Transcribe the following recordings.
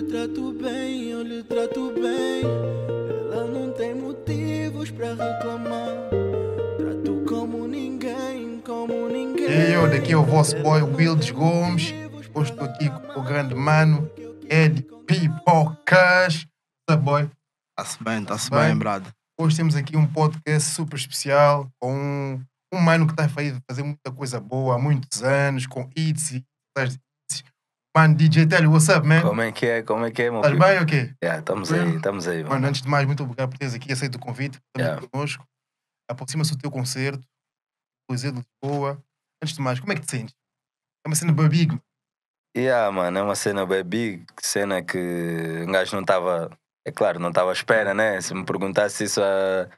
lhe trato bem, eu lhe trato bem. Ela não tem motivos para reclamar. Trato como ninguém, como ninguém. E eu, daqui é o vosso boy Wildes Gomes. Hoje estou aqui com o grande mano Ed Pipocas. What's up, boy? Tá-se bem, tá-se Bem. bem, brother. Hoje temos aqui um podcast super especial com um, um mano que está a fa- fazer muita coisa boa há muitos anos, com hits e. Mano, DJ Telio, what's up, man? Como é que é? Como é que é, meu Estás bem ou quê? Yeah, estamos aí, estamos aí. Mano, Mano. antes de mais, muito obrigado por teres aqui aceito o convite, estamos Yeah. connosco. Aproxima-se o teu concerto, Coliseu de Lisboa. Antes de mais, como é que te sentes? É uma cena big, mano. Yeah, mano, é uma cena bem big, cena que um gajo não estava, é claro, não estava à espera, né? Se me perguntasse isso há,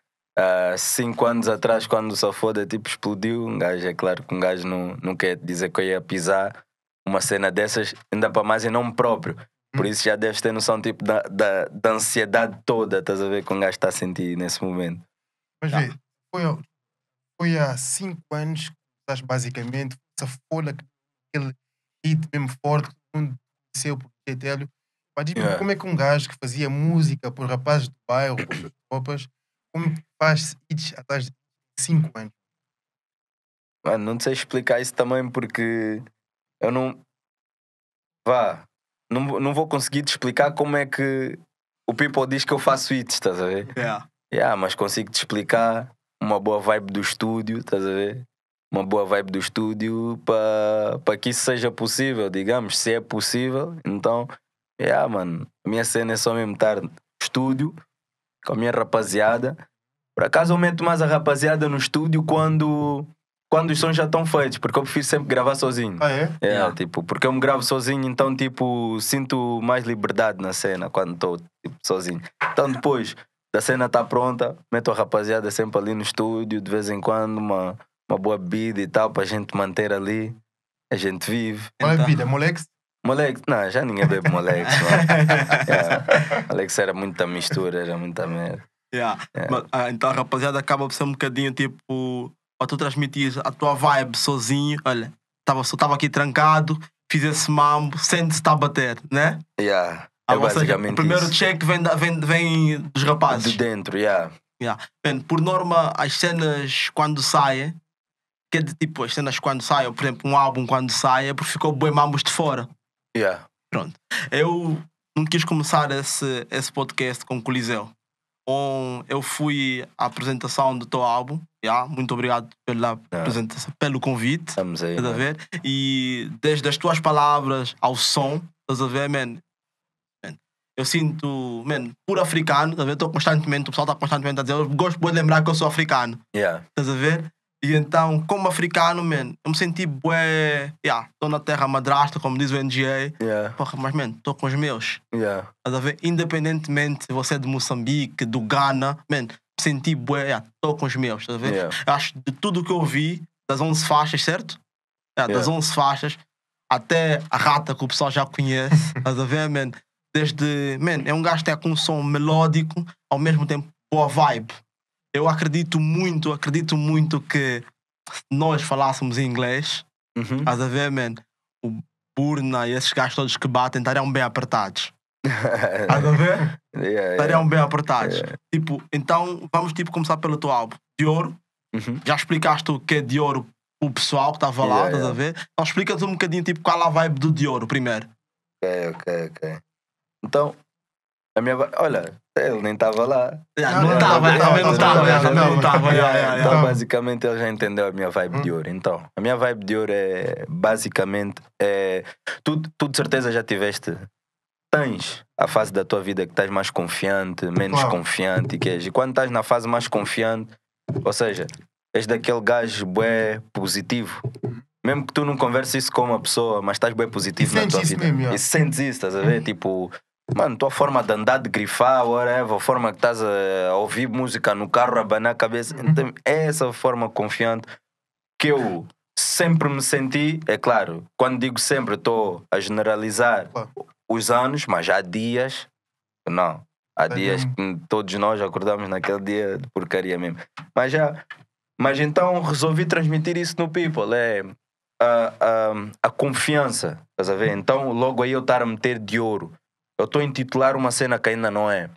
há cinco anos atrás, quando o Safoda tipo explodiu, um gajo, é claro que um gajo não, não quer dizer que eu ia pisar uma cena dessas, ainda para mais em nome próprio. Por isso já deves ter noção tipo, da, da, da ansiedade toda, estás a ver, que um gajo está a sentir nesse momento. Mas Tá. vê, foi, há- foi há cinco anos que estás basicamente, essa folha, aquele hit mesmo forte que todo mundo conheceu por DJ Telio. Mas diz-me Yeah. como é que um gajo que fazia música por rapazes do bairro, por tropas, como faz hits atrás de cinco anos? Mano, não sei explicar isso também porque eu não. Vá. Não, vou- não vou conseguir te explicar como é que o people diz que eu faço hits, estás a ver? Yeah. Yeah, mas consigo te explicar uma boa vibe do estúdio, estás a ver? Uma boa vibe do estúdio para que isso seja possível, digamos, se é possível. Então, yeah, mano, a minha cena é só mesmo estar no estúdio com a minha rapaziada. Por acaso eu meto mais a rapaziada no estúdio quando, quando os sons já estão feitos, porque eu prefiro sempre gravar sozinho. Ah, é? É, Yeah. tipo, porque eu me gravo sozinho, então, tipo, sinto mais liberdade na cena quando estou tipo, sozinho. Então, depois da cena tá pronta, meto a rapaziada sempre ali no estúdio, de vez em quando, uma, uma boa bebida e tal, pra gente manter ali. A gente vive. Qual é a Então. vida, moleque? Moleque, não, já ninguém bebe moleque, mano. Yeah. Moleque era muita mistura, era muita merda. Yeah. Yeah. Mas, ah, então a rapaziada acaba por ser um bocadinho tipo. Para tu transmitir a tua vibe sozinho, olha, estava só tava aqui trancado, fiz esse mambo, sente-se está a bater, né? Yeah. Ah, É ou seja, o primeiro isso. check vem, da- vem, vem dos rapazes. De dentro, yeah. Man, por norma, as cenas quando saem, que é de tipo, as cenas quando saem, ou, por exemplo, um álbum quando sai, é porque ficou bem mambos de fora. Yeah. Eu não quis começar esse, esse podcast com o Coliseu. Um, eu fui à apresentação do teu álbum. Yeah, muito obrigado pela apresentação, pelo convite. Estamos aí. Estás a ver? E desde as tuas palavras ao som, estás a ver, man? man, eu sinto, man, por africano, estás a ver? Estou constantemente, o pessoal está constantemente a dizer, eu gosto de lembrar que eu sou africano. Yeah. Estás a ver? E então, como africano, man, eu me senti bué. Yeah, estou na terra madrasta, como diz o NGA. Yeah. Porra, mas, man, estou com os meus. Yeah. Estás a ver? Independentemente se você é de Moçambique, do Ghana, man, senti bué. Estou com os meus. Estás a ver? Yeah. Acho de tudo que eu vi, das 11 faixas, certo? Yeah, Das Yeah. 11 faixas, até a rata que o pessoal já conhece. Estás a ver, man? Desde. Man, é um gajo que é com um som melódico, ao mesmo tempo boa vibe. Eu acredito muito, acredito muito que se nós falássemos em inglês, Uhum. estás a ver, man? O Burna e esses gajos todos que batem estariam bem apertados. Estás a ver? Yeah, yeah. Estariam bem apertados. Tipo, então vamos tipo começar pelo teu álbum. De ouro, Uhum. já explicaste o que é de ouro o pessoal que estava lá, Yeah, estás a ver? Então explica-nos um bocadinho tipo qual a vibe do de ouro primeiro. Ok, ok, ok. Então, a minha. Olha, ele nem estava lá. Yeah, Não, estava, não, também não estava, não, yeah, estava. yeah, Yeah, yeah, Então, yeah. basicamente, ele já entendeu a minha vibe de ouro. Então, a minha vibe de ouro é basicamente. É, tu, tu de certeza já tiveste. Tens a fase da tua vida que estás mais confiante, menos Claro. confiante e que és. E quando estás na fase mais confiante, ou seja, és daquele gajo bué positivo. Mesmo que tu não converses isso com uma pessoa, mas estás bem positivo E na tua vida. mesmo. E sentes isso, estás a ver? Tipo, mano, tua forma de andar, de grifar, whatever, a forma que estás a ouvir música no carro, a abanar a cabeça. Então, é essa forma confiante que eu sempre me senti. É claro, quando digo sempre, estou a generalizar Claro. Os anos, mas há dias. Não. Há dias que todos nós acordamos naquele dia de porcaria mesmo. Mas já. Mas então resolvi transmitir isso no people. É a, a, a confiança. Estás a ver? Então logo aí eu estar a meter de ouro. eu estou a intitular uma cena que ainda não é.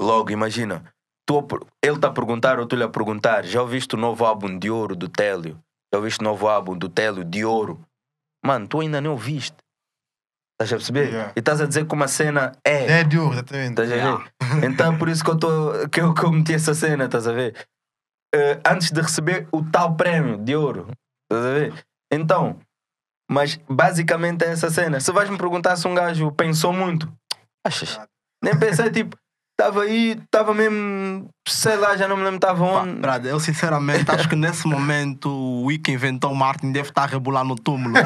Logo, imagina, tu, ele está a perguntar ou tu lhe a perguntar: já ouviste o novo álbum de ouro do Télio? Já ouviste o novo álbum do Télio de ouro? Mano, tu ainda nem ouviste. Estás a perceber? Yeah. E estás a dizer que uma cena é. É de ouro, exatamente. Estás a ver? Então por isso que eu, tô, que, eu, que eu meti essa cena, estás a ver? Eh, antes de receber o tal prémio de ouro, estás a ver? Então, mas basicamente é essa cena. Se vais me perguntar se um gajo pensou muito, achas? Nem pensei, tipo, estava aí, estava mesmo, sei lá, já não me lembro, estava Pá, onde. brother, eu sinceramente acho que nesse momento o que inventou o Martin deve estar a rebolar no túmulo.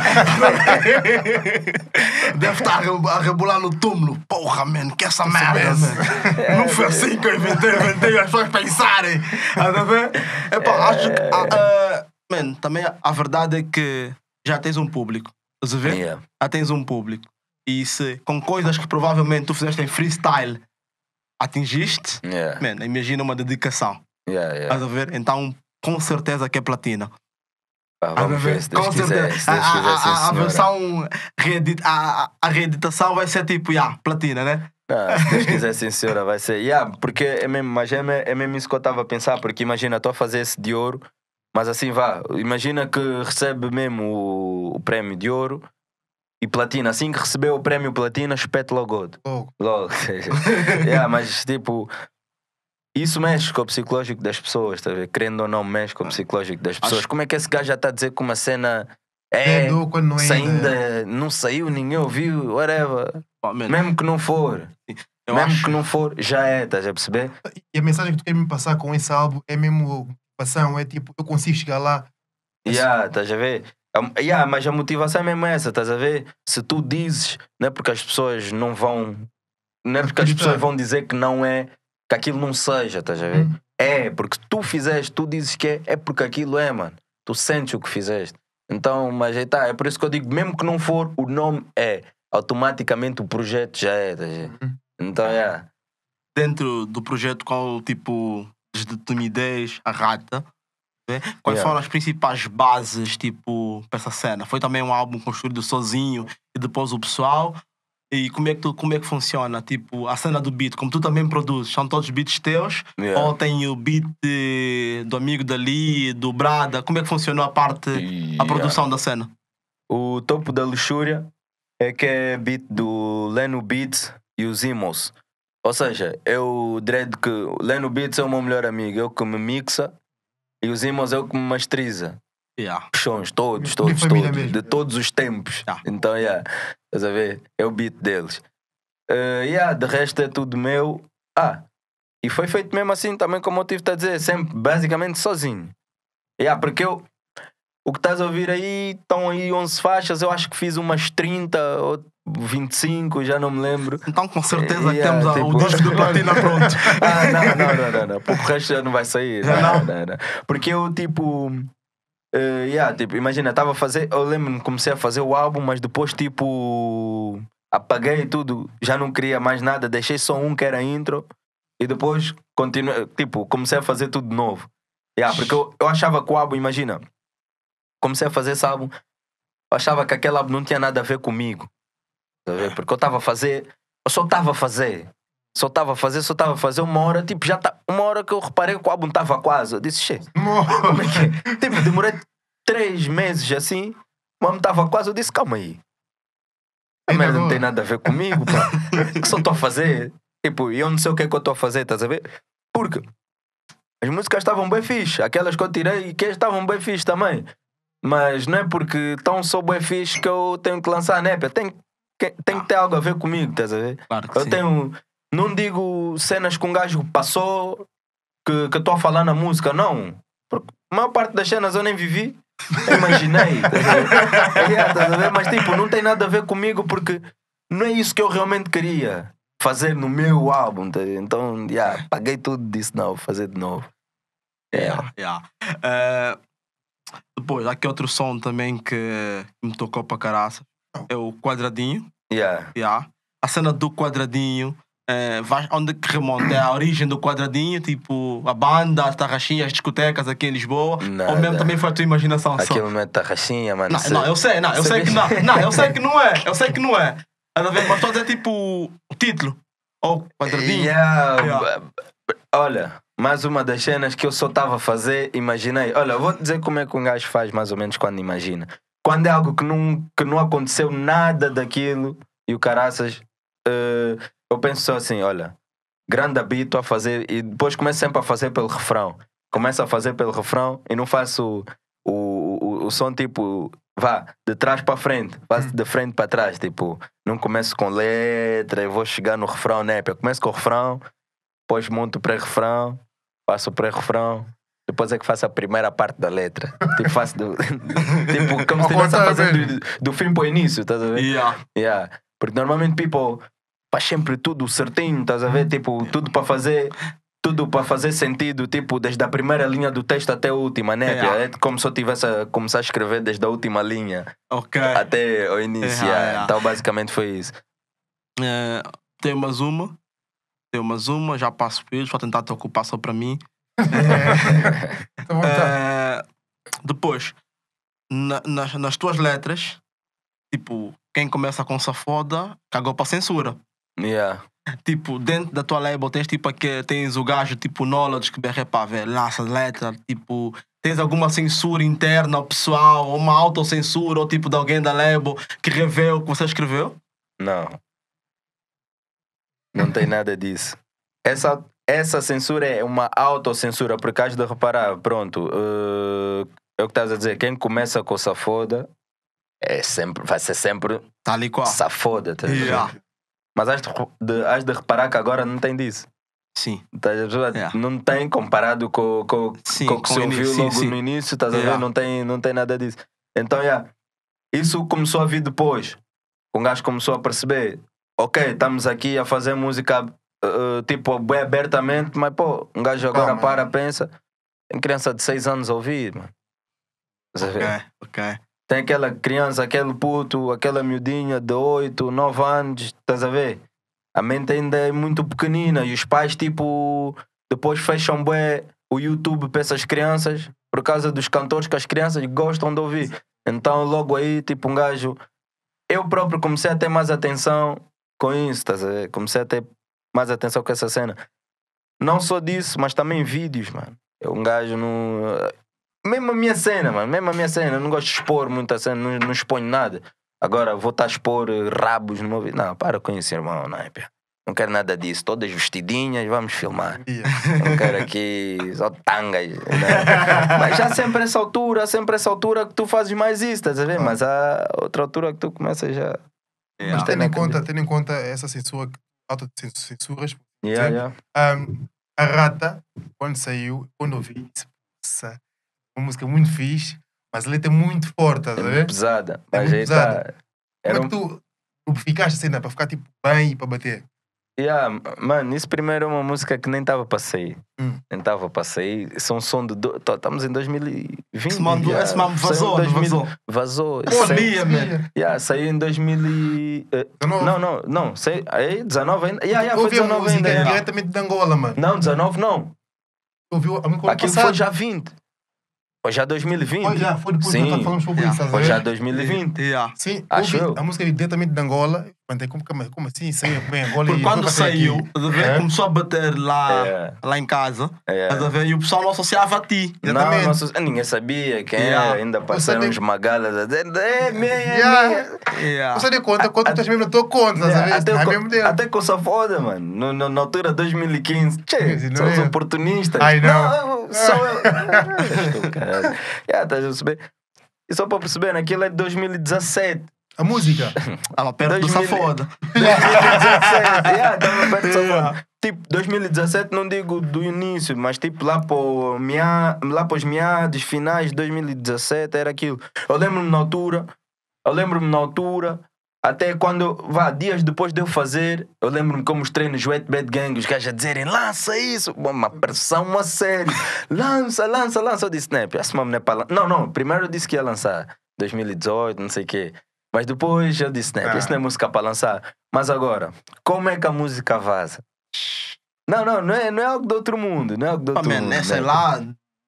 deve estar a rebo- a rebolar no túmulo. Porra, mano, que essa merda, man. Não foi assim que eu inventei, eu inventei as pessoas pensarem. Estás a ver? Epá, acho que. ah, man, também a verdade é que já tens um público. Estás a ver? Yeah. já tens um público. E se com coisas que provavelmente tu fizeste em freestyle atingiste, Yeah. man, imagina uma dedicação. Yeah, yeah. Estás a ver? Então, com certeza que é platina. Pá, Estás a vamos ver? se Deus Com quiser. certeza. Se A, Deus a- quiser, sim, a- a senhora. versão reedit, a, a- a reeditação vai ser tipo, yeah, platina, né? Ah, se Deus quiser, sim, senhora, vai ser. Yeah, porque é mesmo, mas é, é mesmo isso que eu estava a pensar, porque imagina, estou a fazer esse de ouro, mas assim vá, imagina que recebe mesmo o, o prémio de ouro e platina. Assim que recebeu o prémio platina, espete logo outro. Logo. Logo. yeah, mas tipo, isso mexe com o psicológico das pessoas, tá ver? Querendo ou não, mexe com o psicológico das pessoas. Acho- Como é que esse gajo já está a dizer que uma cena É é. quando não é se ainda. ainda não saiu, ninguém ouviu, whatever. Mesmo que não for. eu Mesmo acho que não for, já é, estás a perceber? E a mensagem que tu queres me passar com esse álbum é mesmo motivação, é tipo, eu consigo chegar lá. Yeah, estás a ver? A- Yeah, mas a motivação é mesmo essa, estás a ver? Se tu dizes, não é porque as pessoas não vão. Não é porque as pessoas vão dizer que não é, que aquilo não seja, estás a ver? Hum. É, porque tu fizeste, tu dizes que é, é porque aquilo é, mano. Tu sentes o que fizeste. Então, mas aí tá, é por isso que eu digo, mesmo que não for, o nome é. Automaticamente o projeto já é, estás a ver? Uhum. Então, yeah. dentro do projeto qual tipo desde timidez a rata? Quais Yeah. foram as principais bases tipo para essa cena foi também um álbum construído sozinho e depois o pessoal e como é que tu, como é que funciona tipo a cena do beat como tu também produzes são todos beats teus Yeah. ou tem o beat do amigo dali do Brada como é que funcionou a parte a Yeah. produção da cena O topo da luxúria é que é beat do Leno Beats e os Imos. Ou seja, eu dread que o Leno Beats é o meu melhor amigo, eu que me mixa e os Imos é o que me masteriza. yeah. Puxões, todos, todos, todos, mesmo. de todos os tempos. Yeah. Então, yeah, estás a ver? É o beat deles. Uh, yeah, de resto é tudo meu. Ah, e foi feito mesmo assim, também como eu tive a dizer, sempre basicamente sozinho. Yeah, porque eu, o que estás a ouvir aí, estão aí 11 faixas, eu acho que fiz umas 30 ou 25, já não me lembro. então com certeza Yeah, temos o tipo- disco do Platina pronto Ah, não, não, não, não, não. Porque o resto já não vai sair. Não, não? não, não. Porque eu, tipo. eh, yeah, tipo, imagina, estava a fazer. Eu lembro-me, comecei a fazer o álbum, mas depois, tipo. Apaguei tudo, já não queria mais nada, deixei só um que era intro e depois continuei, tipo, comecei a fazer tudo de novo. Yeah, porque eu, eu achava que o álbum, imagina, comecei a fazer esse álbum, eu achava que aquele álbum não tinha nada a ver comigo. Tá? Porque eu estava a fazer, eu só estava a fazer só estava a fazer, só estava a fazer uma hora, tipo, já tá, uma hora que eu reparei que o álbum estava quase. Eu disse, che, como é que é? Tipo, demorei três meses assim, o álbum estava quase. Eu disse, calma aí. A merda não tem nada a ver comigo, pá. O que só estou a fazer? Tipo, eu não sei o que é que eu estou a fazer, estás a ver? Porque as músicas estavam bem fixe, aquelas que eu tirei e que estavam bem fixe também. Mas não é porque estão só bem fixe que eu tenho que lançar a népia. Tem, tem que ter algo a ver comigo, estás a ver? claro que Eu sim. tenho. Não digo cenas que um gajo passou que estou a falar na música, não. Porque a maior parte das cenas eu nem vivi. Eu imaginei. estás a ver? Yeah, estás a ver? Mas tipo, não tem nada a ver comigo porque não é isso que eu realmente queria fazer no meu álbum. tá? Então, yeah, paguei tudo disso, não, vou fazer de novo. Yeah. Yeah. Eh, depois, há aqui outro som também que me tocou para caraça. É o quadradinho. Yeah. Yeah. A cena do quadradinho. eh, vai- onde que remonta? É a origem do quadradinho, tipo a banda, as tarraxinhas, as discotecas aqui em Lisboa. Nada. Ou mesmo também foi a tua imaginação só? Aquilo não é tarraxinha, mano. Não, não, eu sei, não, eu sei que não, não, eu sei que não é, eu sei que não é. Estás a ver? Mas estou a dizer tipo o título. Ou quadradinho. Yeah, Yeah. Olha, mais uma das cenas que eu só estava a fazer, imaginei. Olha, vou dizer como é que um gajo faz mais ou menos quando imagina. Quando é algo que não, que não aconteceu nada daquilo e o caraças, eh, eu penso só assim: olha, grande habito a fazer e depois começo sempre a fazer pelo refrão. Começo a fazer pelo refrão e não faço o, o, o, o som tipo, vá, de trás para frente, faço de frente para trás. Tipo, não começo com letra, eu vou chegar no refrão, né? Eu começo com o refrão, depois monto o pré-refrão, faço o pré-refrão. Depois é que faço a primeira parte da letra. Tipo, faço do. tipo, como se estivesse a fazer do, do fim para o início, estás a ver? Yeah. Yeah. Porque normalmente people faz sempre tudo certinho, estás a ver? Tipo, tudo para fazer. Tudo para fazer sentido, tipo, desde a primeira linha do texto até a última, né? Yeah. É como se eu tivesse a começar a escrever desde a última linha Ok. até o início. Yeah, yeah. yeah. Então, basicamente foi isso. É, tem mais uma. Mais uma, já passo eles, vou tentar te ocupar só para mim. Lá. É, depois, na- nas, nas tuas letras, tipo, quem começa com safoda, cagou para censura. Yeah. Tipo, dentro da tua label tens tipo aqui, tens o gajo tipo knowledge que berra pá, velho, lança letra, tipo, tens alguma censura interna ao pessoal, ou uma autocensura, ou tipo de alguém da label que reveu o que você escreveu? Não. Não tem nada disso. Essa, essa censura é uma autocensura, porque has de reparar, pronto, eh, é o que estás a dizer, quem começa com safoda é sempre, vai ser sempre Tá ali qual? safoda, estás a ver? Yeah. Mas has de, de, has de reparar que agora não tem disso. Sim. A. Não tem comparado com, com, Sim, com o que se ouviu sim, logo sim. no início, estás a Yeah. ver? Não tem, não tem nada disso. Então, yeah, isso começou a vir depois. O gajo começou a perceber: ok, estamos aqui a fazer música uh, tipo bem abertamente, mas pô, um gajo agora para, pensa. Tem criança de 6 anos a ouvir, mano. Estás a ver? Ok, ok. Tem aquela criança, aquele puto, aquela miudinha de 8, 9 anos, estás a ver? A mente ainda é muito pequenina e os pais, tipo, depois fecham bué o YouTube para essas crianças por causa dos cantores que as crianças gostam de ouvir. Então, logo aí, tipo, um gajo. Eu próprio comecei a ter mais atenção com isso, estás a ver? Comecei a ter mais atenção com essa cena. Não só disso, mas também vídeos, mano. Eu, um gajo não. Mesmo a minha cena, mano. Mesmo a minha cena. Eu não gosto de expor muita cena, não, não exponho nada. Agora vou estar a expor eh, rabos no meu vídeo. Não, para com isso, irmão. Não, é, não quero nada disso. Todas vestidinhas, vamos filmar. Yeah. Não quero aqui só tangas. né? Mas já sempre essa altura, sempre essa altura que tu fazes mais isso, estás a ver? Mas há outra altura que tu começas já. Mas Yeah. tendo em, conta, tendo em conta essa censura, autocensuras, Yeah, Sim. yeah. um, a Rata, quando saiu, quando ouvi, "Poça, uma música muito fixe, mas a letra é muito forte, É muito pesada. É Mas muito aí pesada. tá. Era Como um é que tu lubrificaste a cena para ficar tipo bem e para bater? Yeah, mano, isso primeiro é uma música que nem estava para sair. Hum. Nem estava para sair. Isso é um som de. do- Estamos em 2020. Esse mano, yeah. esse mano Saiu em vazou, 2000 vazou. Vazou. Saiu- dia, man. yeah, saiu em 2000. e- eh, 19. Não, não, não. Saiu, aí, 19 ainda. Yeah, yeah, foi ouvi a 19 música ainda. yeah. diretamente de Angola, mano. Não, 19 não. Eu ouvi a música ano Aquilo passado. foi já 20. Foi já 2020. Foi já, foi depois Sim. que nós falamos sobre Yeah. isso, a Foi já 2020. Yeah. Sim, eu Acho ouvi eu. a música diretamente de Angola. Perguntei, como, como, como assim saiu bem Angola Porque quando saiu, a ver, É. começou a bater lá, É, lá em casa, é. a ver, e o pessoal não associava a ti. Não, Exatamente. não, ninguém sabia quem Yeah. era. Ainda passaram uns magalas a dizer: é é Yeah. Yeah. Você deu conta quando tu estás mesmo na tua conta, ver? até, Não é mesmo dele. até com essa foda, mano. No, no- na altura de 2015. Tchê, são os é? oportunistas. Ai, não. sou eu. Estou, caralho. Yeah, estás a perceber? E só para perceber, aquilo é de 2017. A música. Estava perto do 2000. safoda. 2017. yeah, perto foda. Tipo, 2017 não digo do início, mas tipo lá para mea, os meados, finais de 2017 era aquilo. Eu lembro-me na altura, eu lembro-me na altura, até quando, vá, dias depois de eu fazer, eu lembro-me como os treinos Wet Bad Gang, os gajos a dizerem, lança isso, uma pressão a sério, lança, lança, lança. Eu disse, essa não é para lan-" Não, não, primeiro eu disse que ia lançar, 2018, não sei o quê. Mas depois eu disse, né, Ah. isso não é música para lançar. Mas agora, como é que a música vaza? Não, não, não é, não é algo do outro mundo, não é algo do outro man, mundo. né, sei né? lá,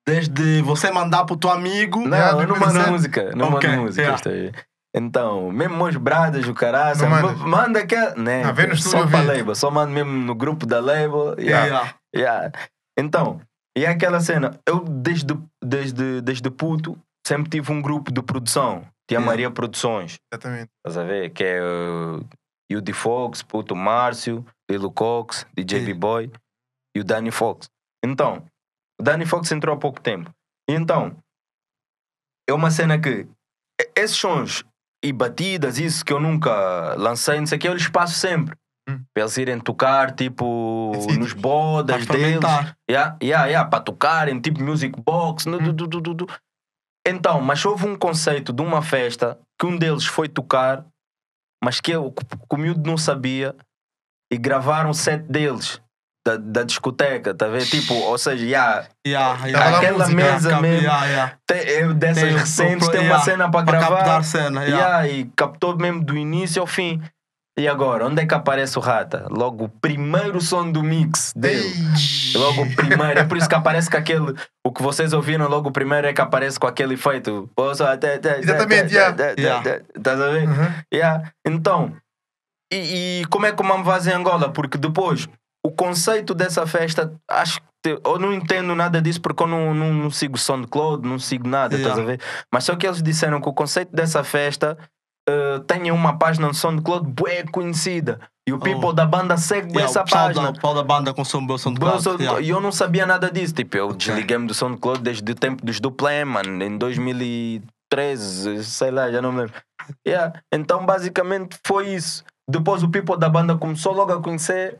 desde você mandar pro teu amigo. Não, É, eu não mando 2017. música, não Ok, mando música. yeah. aí. Então, mesmo meus bradas, o caraça, Não mandas? ma- manda que. Né, Ah, vem no só ouvir. label, só mando mesmo no grupo da label. Yeah. Yeah. Yeah. Então, e é aquela cena, eu desde, desde, desde puto sempre tive um grupo de produção. Tinha Yeah. Maria Produções, Exatamente. estás a ver? Que é o Yudi Fox, puto Márcio, Lilo Cox, DJ. B-Boy e o Danny Fox. Então, o Danny Fox entrou há pouco tempo. Então, é uma cena que esses sons e batidas, isso que eu nunca lancei, não sei o que, eu lhes passo sempre. Hum. Para eles irem tocar, tipo, nos bodas deles. Yeah, yeah, yeah, para tocarem, tipo music box. du- du- du- du. Então, mas houve um conceito de uma festa que um deles foi tocar, mas que, eu, que o miúdo não sabia e gravaram o set deles. Da, da discoteca, tá ver? Tipo, ou seja, yeah, Yeah, yeah. aquela música, mesa Cap- mesmo, yeah, yeah. tem, eu, dessas Tem recentes, o- tem uma cena para gravar. cena. E captou mesmo do início ao fim. E agora, onde é que aparece o Rata? Logo o primeiro som do mix dele. Logo o primeiro. É por isso que aparece com aquele. O que vocês ouviram logo o primeiro é que aparece com aquele efeito. Exatamente, Estás a ver? Uhum. Yeah. Então, e, e como é que o Mamvaz em Angola? Porque depois, o conceito dessa festa, acho que eu não entendo nada disso porque eu não, não, não sigo SoundCloud, não sigo nada, estás Yeah. a ver? Mas só que eles disseram que o conceito dessa festa uh, tem uma página no SoundCloud bué conhecida. E o Oh. people da banda segue Yeah, essa o página. da, o pessoal da banda consome o som de Bom, cloud. só- yeah. E eu não sabia nada disso. Tipo, eu desliguei-me do SoundCloud desde o tempo dos Duplé, mano, em 2013, sei lá, já não me lembro. Yeah. Então, basicamente, foi isso. Depois o people da banda começou logo a conhecer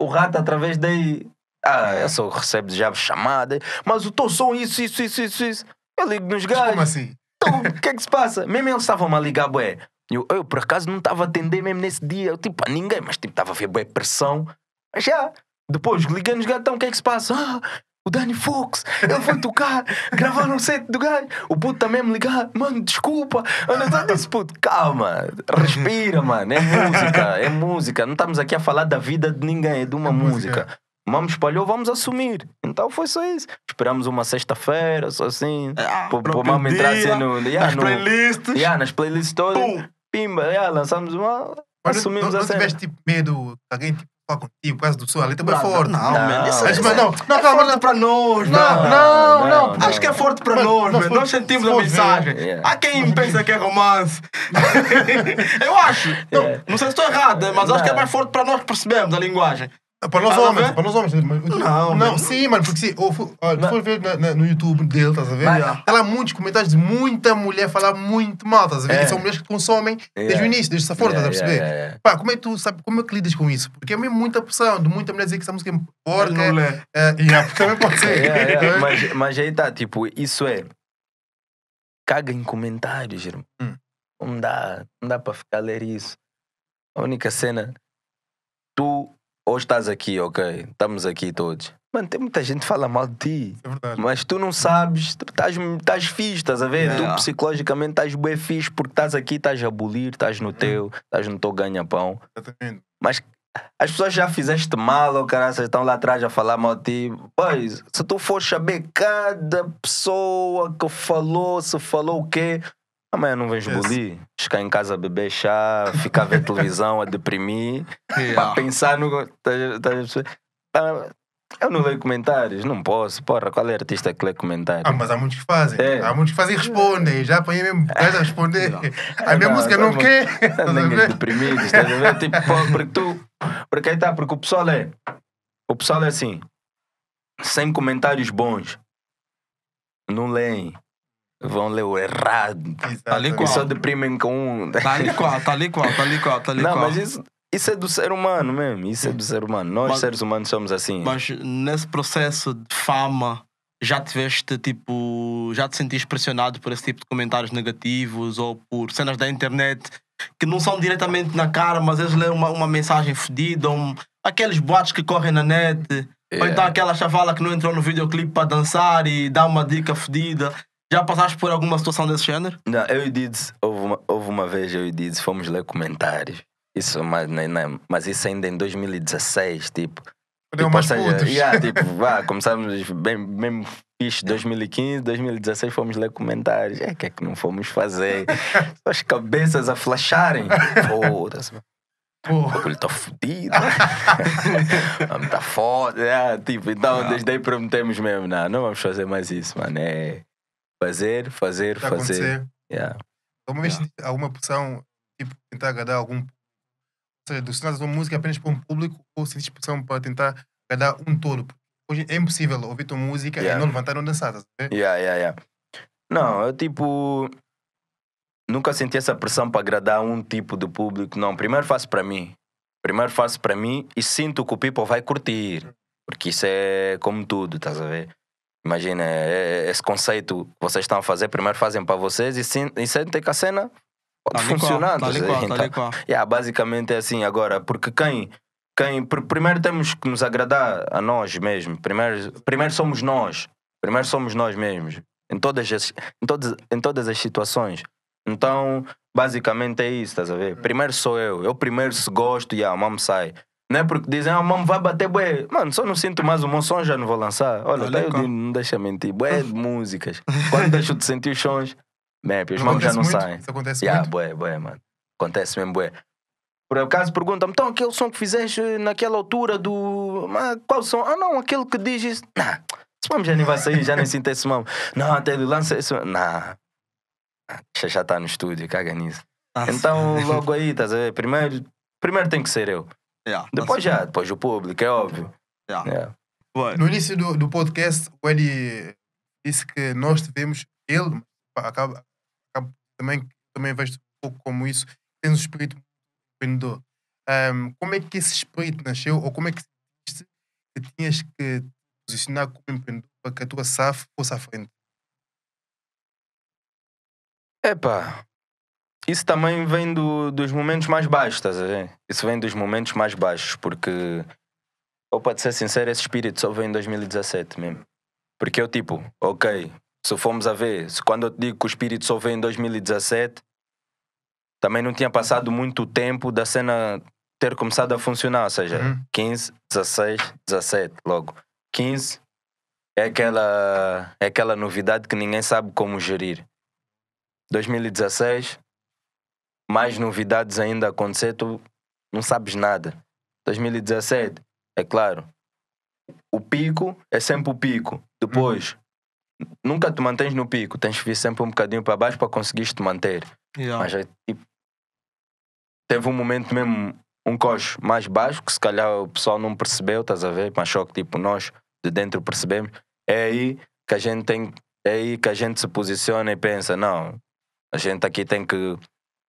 o rato através daí. Ah, eu só recebo já chamada. Mas o teu som, isso, isso, isso, isso, isso. Eu ligo nos Mas como gajos. assim? Então, o que é que se passa? Mesmo eles estavam a ligar, bué. Eu, eu, por acaso, não estava a atender mesmo nesse dia. Eu, tipo, a ninguém, mas tipo, estava a ver bué pressão. Mas já. Depois, liguei nos gajos, então, o que é que se passa? Ah, o Danny Fox, ele foi tocar, gravaram o set do gajo. O puto também me ligar, mano, desculpa. Eu não disse, puto, calma, respira, mano. É música, é música. Não estamos aqui a falar da vida de ninguém, é de uma É música. música. Vamos espalhou, vamos assumir. Então foi só isso. Esperamos uma sexta-feira, só assim. Ah, Para o mamo entrar assim no, yeah, Nas no- playlists. yeah, nas playlists todas. Pum. Pimba, yeah, lançamos uma. Mas não, assumimos não, a não cena. tiveste tipo medo de alguém tipo, falar contigo por causa do som? Ali também é Não, forte. Não, Não, man. Isso, Mas, isso mas é, não, não, é forte para nós, Não, não, não. Acho que é forte para nós, mas Nós sentimos se a mensagem. Yeah. Há quem pensa que é romance. Eu acho. Não, não sei se estou errado, mas acho que é Não. mais forte para nós que percebemos a linguagem. Para nós Estás a homens, para nós homens. mas- Não, não, mano. sim, mano, porque se ou olha, for ver na- na- no YouTube dele, estás a ver? Mas- Há lá muitos comentários de muita mulher falar muito mal, estás a ver? É. E são mulheres que consomem desde Yeah. o início, desde essa forma, Yeah, estás a perceber? yeah, yeah, Pá, como é que tu sabe, como é que lidas com isso? Porque é mesmo muita pressão de muita mulher dizer que essa música é porca. Não lê. É, yeah, porque também pode ser. Yeah, yeah, Mas, mas aí tá, tipo, isso é. Caga em comentários, irmão. Hum. Não dá, não dá para ficar a ler isso. A única cena, tu hoje estás aqui, ok? Estamos aqui todos. Mano, tem muita gente que fala mal de ti. É verdade. Mas tu não sabes, tu estás, estás fixe, estás a ver? Yeah. Tu psicologicamente estás bem fixe porque estás aqui, estás a abolir, estás no teu, estás no teu ganha-pão. Exatamente. Mas as pessoas já fizeste mal, ou caralho, estão lá atrás a falar mal de ti. Pois, se tu for saber cada pessoa que falou, se falou o quê, amanhã não vens Yes. bolir. Ficar em casa a beber chá, ficar a ver televisão, a deprimir, para Yeah. pensar no. A perceber? Ah, Eu não leio comentários, não posso. Porra, qual é artista que lê comentários? Ah, mas há muitos que fazem. É. Há muitos que fazem e respondem. Já apanhei mesmo gajo a responder. A minha Não, música não não, quer. Ninguém ver? deprimidos, estás a ver? Tipo, pô, porque tu. Porque aí tá, porque o pessoal é. O pessoal é assim. Sem comentários bons. Não leem. Vão ler o errado. Ali E qual? só deprimem com um. Tá ali qual, tá ali qual, tá ali qual, tá ali Não, qual. mas isso, isso é do ser humano mesmo. Isso é do ser humano. Nós, Mas- seres humanos, somos assim. Mas nesse processo de fama, já tiveste tipo. Já te sentiste pressionado por esse tipo de comentários negativos ou por cenas da internet que não são diretamente na cara, mas eles leem uma, uma mensagem fedida, um, aqueles boatos que correm na net, ou Yeah. então aquela chavala que não entrou no videoclipe para dançar e dá uma dica fedida. Já passaste por alguma situação desse género? Não, eu e Dids, houve uma, houve uma vez eu e Dids fomos ler comentários. Isso, mas, não, não, mas isso ainda em 2016, tipo. Deu Tipo, ou seja, yeah, tipo, vá, começámos bem, bem fixe 2015, 2016 fomos ler comentários. É, o que é que não fomos fazer? As cabeças a flasharem. Foda-se, mano. Pô, O bagulho tá fudido. Vamos tá foda. É, tipo, então, desde aí prometemos mesmo, não, não vamos fazer mais isso, mano. É fazer, fazer, fazer. Yeah. Alguma vez sentiste alguma pressão, tipo, tentar agradar algum Ou seja, do cenário da tua música apenas para um público ou sentiste pressão para tentar agradar um todo? Porque Hoje é impossível ouvir tua música Yeah. e não levantar e não dançar, estás a ver? Yeah, yeah, yeah. Não, eu tipo. Nunca senti essa pressão para agradar um tipo de público. Não, primeiro faço para mim. Primeiro faço para mim e sinto que o people vai curtir. Porque isso é como tudo, estás a ver? Imagina, é- é- esse conceito que vocês estão a fazer, primeiro fazem para vocês e, sin- e sentem que a cena pode funcionar. Tá qual, tá Então. Yeah, basicamente é assim agora, porque quem, quem pr- primeiro temos que nos agradar a nós mesmos. Primeiro, primeiro somos nós. Primeiro somos nós mesmos. Em todas as, em todas, em todas as situações. Então, basicamente é isso, estás a ver? Primeiro sou eu. Eu primeiro se gosto, e a mamo sai. Não é porque dizem, ah, o mamo vai bater bué. Mano, só não sinto mais o meu som, já não vou lançar. Olha, eu digo, não deixa mentir. Bué de músicas. Quando deixo de sentir os sons, map, os mamos já não muito, saem. Isso acontece Yeah, muito. bué, bué, mano. Acontece mesmo, bué. Por acaso perguntam-me, então aquele som que fizeste naquela altura do. Mas qual som? Ah, não, aquele que diz isso. Nah, esse mamo já nem vai sair, já nem sinto esse mamo. Não, até ele lança esse. Nah. Já já está no estúdio, caga nisso. Tá Então, logo aí, estás a ver? Primeiro, primeiro tem que ser eu. Yeah, tá Depois certo. já, depois o público, é óbvio. Yeah. Yeah. Boy. No início do, do podcast, o Eddie disse que nós tivemos, ele acaba, acaba também, também vejo um pouco como isso, tens um espírito empreendedor. Ahm, como é que esse espírito nasceu ou como é que tinhas que te posicionar como empreendedor para que a tua SAF fosse à frente? Epá, isso também vem do- dos momentos mais baixos, estás a ver? Isso vem dos momentos mais baixos, porque, ou para ser sincero, esse espírito só veio em 2017 mesmo. Porque eu, tipo, ok, se formos a ver, se quando eu te digo que o espírito só veio em 2017, também não tinha passado muito tempo da cena ter começado a funcionar, ou seja, Uhum. 15, 16, 17, logo. 15 é aquela, é aquela novidade que ninguém sabe como gerir. 2016, mais novidades ainda acontecer, tu não sabes nada. 2017, é claro, o pico é sempre o pico. Depois, nunca te mantens no pico, tens que vir sempre um bocadinho para baixo para conseguires te manter. Yeah. Mas é, tipo, teve um momento mesmo, um coxo mais baixo, que se calhar o pessoal não percebeu, estás a ver? Mas só que tipo, nós de dentro percebemos. É aí que a gente tem, é aí que a gente se posiciona e pensa, não, a gente aqui tem que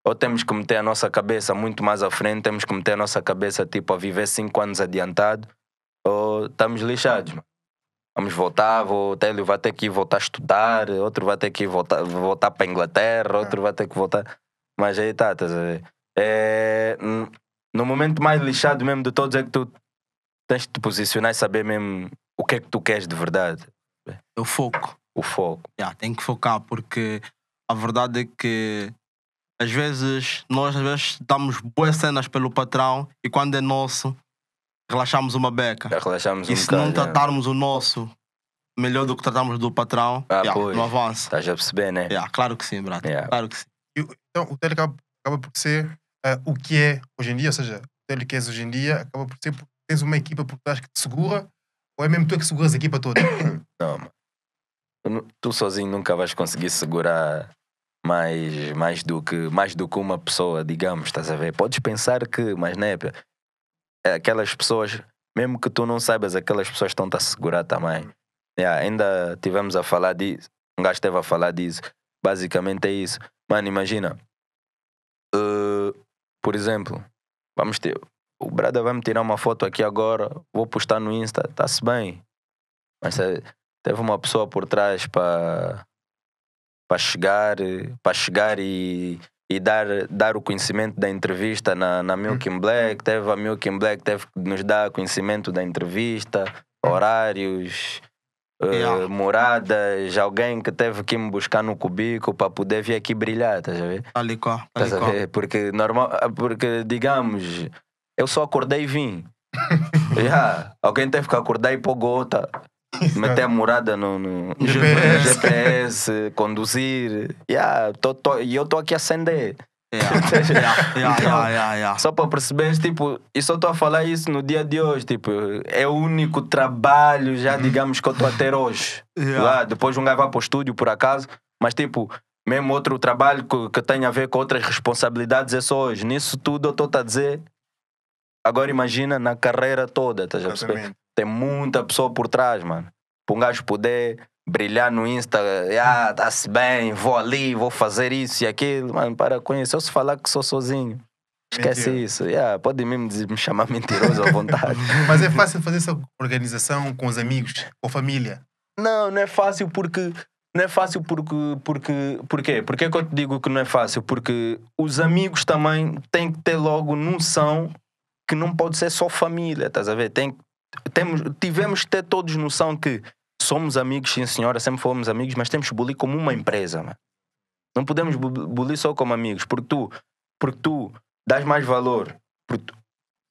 ou temos que meter a nossa cabeça muito mais à frente, temos que meter a nossa cabeça tipo a viver cinco anos adiantado, ou estamos lixados. mano. Vamos voltar, vou, Télio vai ter que ir voltar a estudar, outro vai ter que ir voltar, voltar para a Inglaterra, outro vai ter que voltar. Mas aí tá, estás a ver? É, no momento mais lixado mesmo de todos é que tu tens de te posicionar e saber mesmo o que é que tu queres de verdade. Eu foco. O foco. Yeah, tem que focar porque a verdade é que às vezes nós às vezes damos boas cenas pelo patrão e quando é nosso relaxamos uma beca. Já relaxamos um E se não bocado. já. tratarmos o nosso melhor do que tratamos do patrão, Ah, yeah, pois. não avança. Estás a perceber, né? Yeah, claro que sim, brother. Yeah. Claro que sim. Então, o Tele acaba, acaba por ser ah, o que é hoje em dia, ou seja, o Tele que és hoje em dia acaba por ser porque tens uma equipa por trás que te segura ou é mesmo tu é que seguras a equipa toda? Não, mano. Tu sozinho nunca vais conseguir segurar mais, mais, do que, mais do que uma pessoa, digamos, estás a ver? Podes pensar que, mas né, aquelas pessoas, mesmo que tu não saibas, aquelas pessoas estão-te a segurar também. Yeah, ainda tivemos a falar disso, um gajo esteve a falar disso. Basicamente é isso. Mano, imagina, eh, por exemplo, vamos ter. O Brada vai me tirar uma foto aqui agora, vou postar no Insta, está-se bem. Mas eh, teve uma pessoa por trás para para chegar, para chegar e, e dar, dar o conhecimento da entrevista na, na Milk in Black. Teve a Milk in Black, teve que nos dar conhecimento da entrevista, horários, eh, Yeah. moradas, alguém que teve que me buscar no cubículo para poder vir aqui brilhar, estás a ver? Tá ali qual. Tá ali Estás a ver? Porque, normal, porque, digamos, eu só acordei e vim. Yeah, Alguém teve que acordar e pôr gota. Meter a morada no, no GPS. GPS, conduzir. Yeah, tô- tô- E eu estou aqui a acender. Yeah, yeah, yeah, yeah, yeah, yeah. Só para perceberes, tipo, e só estou a falar isso no dia de hoje, tipo, é o único trabalho, já digamos, que eu estou a ter hoje. Yeah. Lá, depois um gajo vai para o estúdio, por acaso, mas tipo, mesmo outro trabalho que, que tem a ver com outras responsabilidades é só hoje. Nisso tudo eu estou a dizer, agora imagina na carreira toda, estás a perceber? Tem muita pessoa por trás, mano. Para um gajo poder brilhar no Insta, ah, está-se bem, vou ali, vou fazer isso e aquilo. Mano, para com isso. Eu se falar que sou sozinho, esquece Mentira. isso. Yeah, pode mesmo dizer- me chamar mentiroso à vontade. Mas é fácil fazer essa organização com os amigos, com a família. não, não é fácil porque. Não é fácil porque. porque porquê? Porquê que eu te digo que não é fácil? Porque os amigos também têm que ter logo noção que não pode ser só família, estás a ver? Tem, temos, tivemos que ter todos noção que somos amigos, sim senhora, sempre fomos amigos, mas temos que bulir como uma empresa, mano. Não podemos bu- bulir só como amigos, porque tu, porque tu dás mais valor. Porque tu,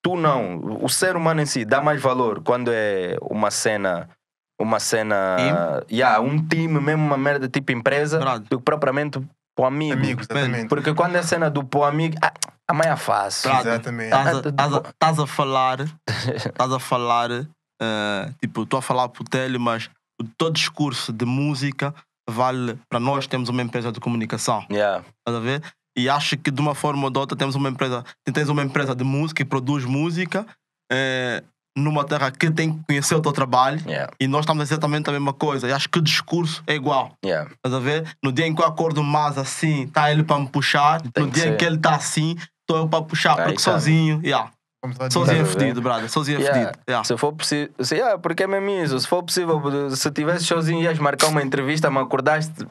tu não, o ser humano em si dá mais valor quando é uma cena, uma cena, yeah, um time, mesmo uma merda tipo empresa, do que propriamente para o amigo. Exatamente. Porque quando é cena do para o amigo, ah, amanhã faço. Verdade. Exatamente. Estás a- Ah, estás a- Estás a falar, estás a falar, eh, tipo, estou a falar para o Tele, mas o teu discurso de música vale para nós, temos uma empresa de comunicação, Yeah. estás a ver? E acho que de uma forma ou de outra temos uma empresa, tens uma empresa de música e produz música eh, numa terra que tem que conhecer o teu trabalho Yeah. e nós estamos a dizer também a mesma coisa. E acho que o discurso é igual. Yeah. Estás a ver? No dia em que eu acordo mais assim, está ele para me puxar. Tem no dia em ser. que ele está assim, estou eu para puxar. Aí porque tá. sozinho, yeah, sozinho é a ver? fedido, brother. Sozinho é Yeah. fedido. Yeah. Se for possível, se, yeah, porque é mesmo isso. Se for possível, se tivesse sozinho, ias marcar uma entrevista, me acordaste.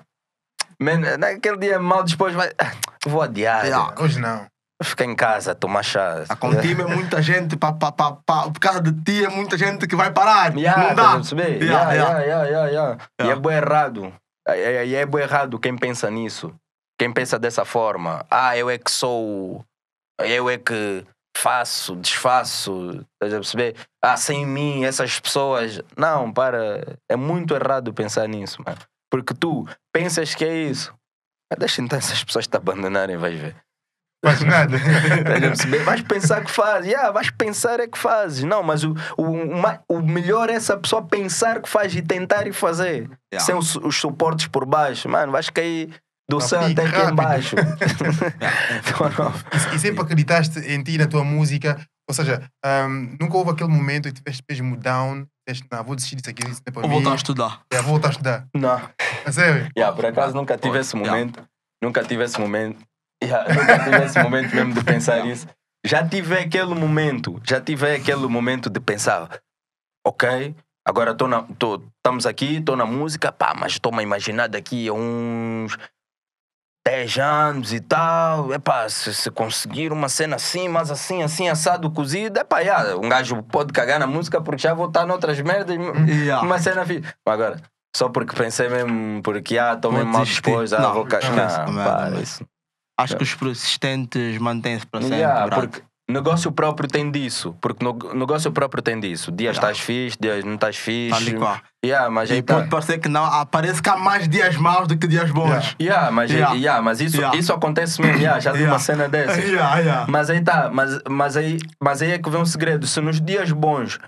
Man, naquele dia mal disposto, vai. "Ah, Vou adiar. Yeah. Hoje não. Ficar em casa, tomar chá. A contigo é muita gente, pa, pa, pa, pa, por causa de ti é muita gente que vai parar. Yeah, não dá. perceber? Yeah, Yeah, yeah. yeah, yeah. E é bem errado. E e é bem errado quem pensa nisso. Quem pensa dessa forma. Ah, eu é que sou. Eu é que faço, desfaço. Estás a perceber? Ah, sem mim, essas pessoas. Não, para. É muito errado pensar nisso, mano. Porque tu pensas que é isso. Deixa então essas pessoas te abandonarem, vais ver. Faz nada. Perceber? Vais pensar que fazes. Yeah, vais pensar é que fazes. Não, mas o, o, o melhor é essa pessoa pensar que faz e tentar e fazer. Yeah. Sem os, os suportes por baixo. Mano, vais cair do Tá céu até aqui embaixo. E, e sempre acreditaste em ti, na tua música. Ou seja, ahm, nunca houve aquele momento em que tiveste mesmo down, disseste, não, vou desistir disso aqui, isso não é para Vou mim. voltar a estudar. Yeah, vou voltar a estudar. não. A sério? Yeah, por acaso nunca tive esse yeah. momento. Nunca tive esse momento. Yeah, nunca tive esse momento mesmo de pensar isso. Já tive aquele momento, já tive aquele momento de pensar, ok, agora tô na, tô, estamos aqui, estou na música, pá, mas estou-me a imaginar daqui a uns 10 anos e tal, epá, se, se conseguir uma cena assim, mas assim, assim, assado, cozido, epá, yeah, um gajo pode cagar na música porque já vou estar noutras merdas, Yeah. uma cena fixe. Mas agora, só porque pensei mesmo, porque ah, estou mesmo mal disposto, ah, Não, vou esquece, Não, não é, pá, não é. isso. Acho que os persistentes mantêm-se para sempre. Yeah, porque negócio próprio tem disso. Porque no, negócio próprio tem disso. Dias Yeah. estás fixe, dias não estás fixe. E qual. Yeah, mas aí E tá. pode parecer que não, ah, parece que há mais dias maus do que dias bons. Yeah. Yeah, mas, Yeah. yeah, mas isso, Yeah. isso acontece mesmo. Yeah, já vi Yeah. uma cena dessa. Yeah, yeah. Mas aí tá, mas, mas, aí, mas aí é que vem um segredo. Se nos dias bons,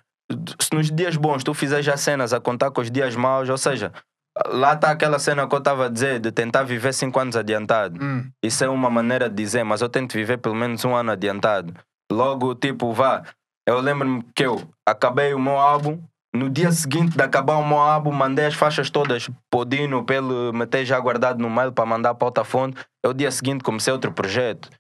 se nos dias bons tu fizeres já cenas a contar com os dias maus, ou seja, lá está aquela cena que eu estava a dizer de tentar viver cinco anos adiantado. Hum. Isso é uma maneira de dizer, mas eu tento viver pelo menos um ano adiantado. Logo, tipo, vá. Eu lembro-me que eu acabei o meu álbum. No dia seguinte de acabar o meu álbum, mandei as faixas todas pro Dino, pra ele meter já guardado no mail para mandar para outra fonte. Eu, dia seguinte, comecei outro projeto.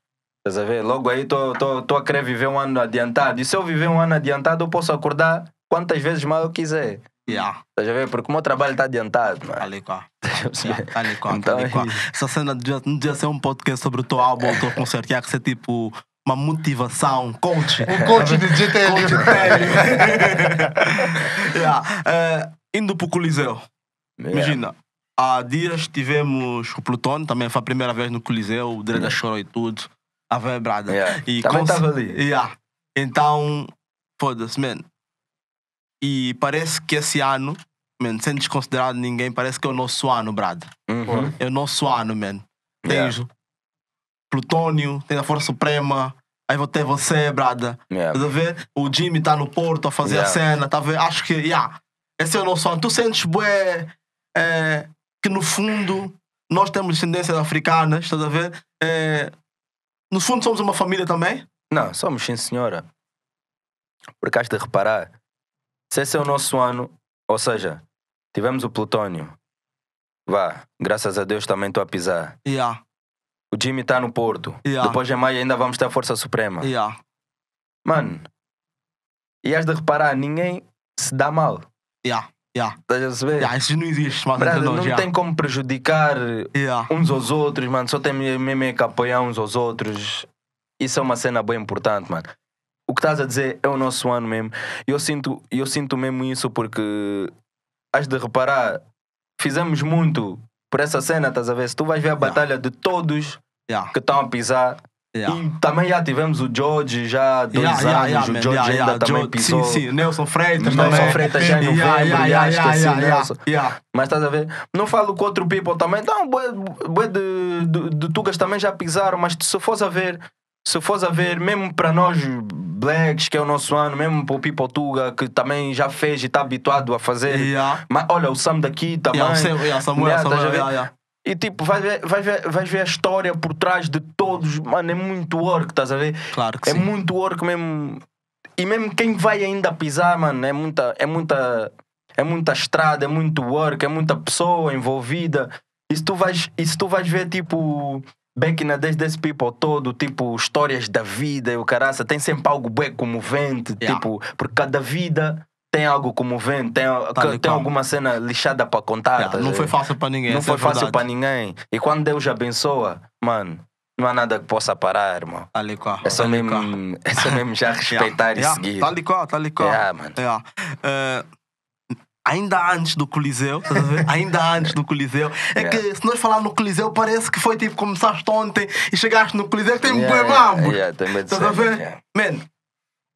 Estás a ver? Logo aí, estou a querer viver um ano adiantado. E se eu viver um ano adiantado, eu posso acordar quantas vezes mal eu quiser. Yeah. Estás a ver? Porque o meu trabalho está adiantado, mano. Tal e qual. Estás a Yeah, tal e qual, Então é qual. isso. Essa cena devia, não devia ser um podcast sobre o teu álbum, o teu concerto. Tinha que ser tipo uma motivação, coach. O coach de GTL. Coach yeah. Eh, indo para o Coliseu. Yeah. Imagina, há dias tivemos o Plutone, também foi a primeira vez no Coliseu, o Dreda chorou e tudo. A ver, brada. Yeah. E Também cons- estava ali. Yeah. Então, foda-se, man. E parece que esse ano, man, sem desconsiderar ninguém, parece que é o nosso ano, brad. Uhum. É o nosso ano, man. Yeah. Tens o Plutônio, tens a Força Suprema, aí vou ter você, brada. Yeah. Estás a ver? O Jimmy tá no Porto a fazer a Yeah. cena, tá a ver? Acho que, yeah, esse é o nosso ano. Tu sentes, bué, é, que no fundo nós temos descendências africanas, estás a ver? É, no fundo somos uma família também. Não, somos sim, senhora. Porque has de reparar, se esse é o nosso ano, ou seja, tivemos o Plutónio, vá, graças a Deus também estou a pisar. Yeah, O Jimmy está no Porto. Yeah. Depois em maio ainda vamos ter a Força Suprema. yeah. Mano, e has de reparar, ninguém se dá mal. Yeah, yeah, Estás a perceber? yeah. Isso não existe Brother, nós. não yeah. tem como prejudicar Yeah. uns aos outros, mano. Só tem mesmo que apoiar uns aos outros. Isso é uma cena bem importante, mano. O que estás a dizer é o nosso ano mesmo. Eu sinto, eu sinto mesmo isso porque has de reparar, fizemos muito por essa cena, estás a ver? Se tu vais ver a batalha de todos Yeah, que estão a pisar. yeah. E também já tivemos o George já há dois Yeah, anos. o George ainda também pisou. Sim, sim. Nelson Freitas Nelson também. Freitas já em novembro, yeah, yeah, esqueci Nelson. Mas estás a ver? Não falo com outro people também. Então, bué, bué de, de, de Tugas também já pisaram, mas se fores a ver, se fores a ver, mesmo para nós blacks, que é o nosso ano, mesmo para o people Tuga, que também já fez e está habituado a fazer. Yeah. Mas olha, o Sam daqui também. Yeah, Sam- yeah, Samuel, Yeah, estás a Samuel, ver? yeah, yeah. E tipo, vais ver, vais, ver, vais ver a história por trás de todos. Mano, é muito work, estás a ver? Claro que É sim. muito work mesmo. E mesmo quem vai ainda pisar, mano, é muita, é muita, é muita estrada, é muito work, é muita pessoa envolvida. E se tu vais, e se tu vais ver, tipo, back in the days desse people todo, tipo, histórias da vida e o caraça, tem sempre algo bem comovente, Yeah. tipo, porque cada vida tem algo comovente, tem, e tem alguma cena lixada para contar. Yeah, a não foi fácil para ninguém. Não essa foi é fácil para ninguém. E quando Deus abençoa, mano, não há nada que possa parar, irmão. Tal e qual. É só mesmo, qual. é só mesmo já respeitar Yeah, e seguir. Tal e qual, tal e qual. Yeah, mano. Yeah. Eh, ainda antes do Coliseu, estás a ver? ainda antes do Coliseu. É Yeah. que se nós falarmos no Coliseu, parece que foi tipo começaste ontem e chegaste no Coliseu que tem Yeah, bué yeah, mambo. yeah, tem medo de Estás a ver? yeah. Man,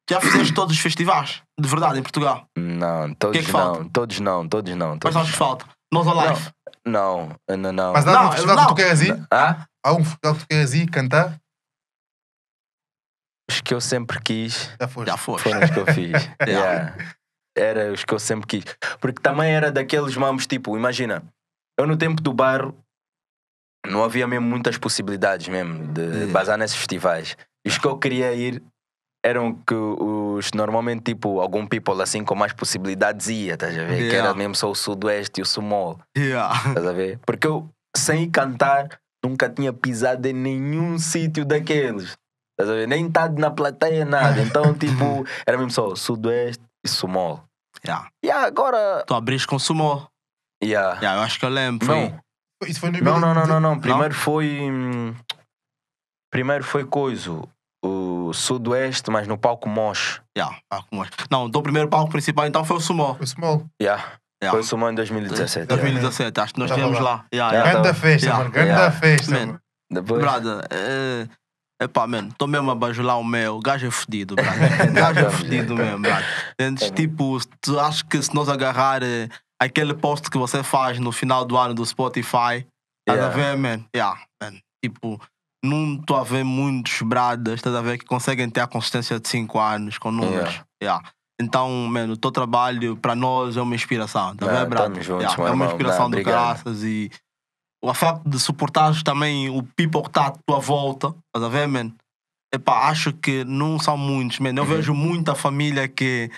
já fizeste todos os festivais, de verdade, em Portugal. Não, todos que que não, falta? todos não, todos não. Todos são os que faltam? Nós Alive. não, não, não. Mas Não, um festival não. que tu queres ir? Ah? Há um festival que tu queres ir cantar? Os que eu sempre quis Já foste. Já foste. foram os que eu fiz. Yeah. Era os que eu sempre quis. Porque também era daqueles mamos, tipo, imagina, eu no tempo do bairro não havia mesmo muitas possibilidades mesmo de Yeah. basar nesses festivais. E os que eu queria ir eram que os normalmente tipo algum people assim com mais possibilidades ia, estás a ver? Que Yeah. era mesmo só o sudoeste e o sumol, Yeah. estás a ver? Porque eu sem ir cantar nunca tinha pisado em nenhum sítio daqueles. Estás a ver? Nem estado na plateia, nada. Então, tipo, era mesmo só sudoeste e sumol. Yeah. E agora. Tu abriste com Sumo. Yeah. Yeah, eu acho que eu lembro. Foi. Não, Isso foi no não, não, não, não, não. Não? Primeiro foi. hum, Primeiro foi coisa. O Sudoeste, mas no palco Mosh. Yeah, ah, como é? Não, o teu primeiro palco principal então foi o Sumo. O Small. Yeah. Yeah. Foi o Sumão em 2017. yeah. 2017, acho que nós estivemos lá. lá. Yeah, Yeah. yeah. Grande festa, Yeah. mano. Grande Yeah. festa, Man. Depois. Brada, é. Epá, mano, tô mesmo a bajular o meu. O gajo é fodido, brada. O gajo é fodido mesmo, brada. Antes, tipo, tu acho que se nós agarrar eh, aquele post que você faz no final do ano do Spotify, estás a Yeah. ver, man? Yeah, man. Tipo, não estou a ver muitos bradas, estás a ver, que conseguem ter a consistência de 5 anos com números. Yeah. Então, mano, o teu trabalho para nós é uma inspiração, tá Ah, vendo, brada? tamo juntos, Yeah, é uma irmão. inspiração Não, do caraças e o facto de suportares também o people que está à tua volta, estás a ver, man? Epá, acho que não são muitos, man. Eu Uhum. vejo muita família que.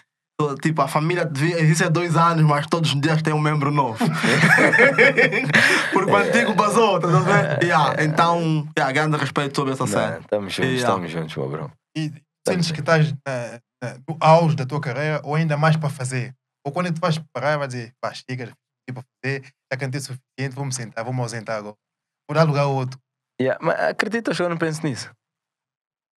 Tipo, a família devia- existe há dois anos, mas todos os dias tem um membro novo. Porque o antigo basou, estás a ver? Yeah, então, yeah, grande respeito sobre essa cena. Tamo juntos, Yeah. tamo juntos, meu bro. E sentes que estás na- na- no auge da tua carreira ou ainda mais para fazer? Ou quando tu vais parar, vai dizer, pá, chega, para fazer, já cantei o suficiente, vou-me sentar, vou-me ausentar agora. Vou dar lugar ao outro. Yeah. Mas acreditas que eu não penso nisso?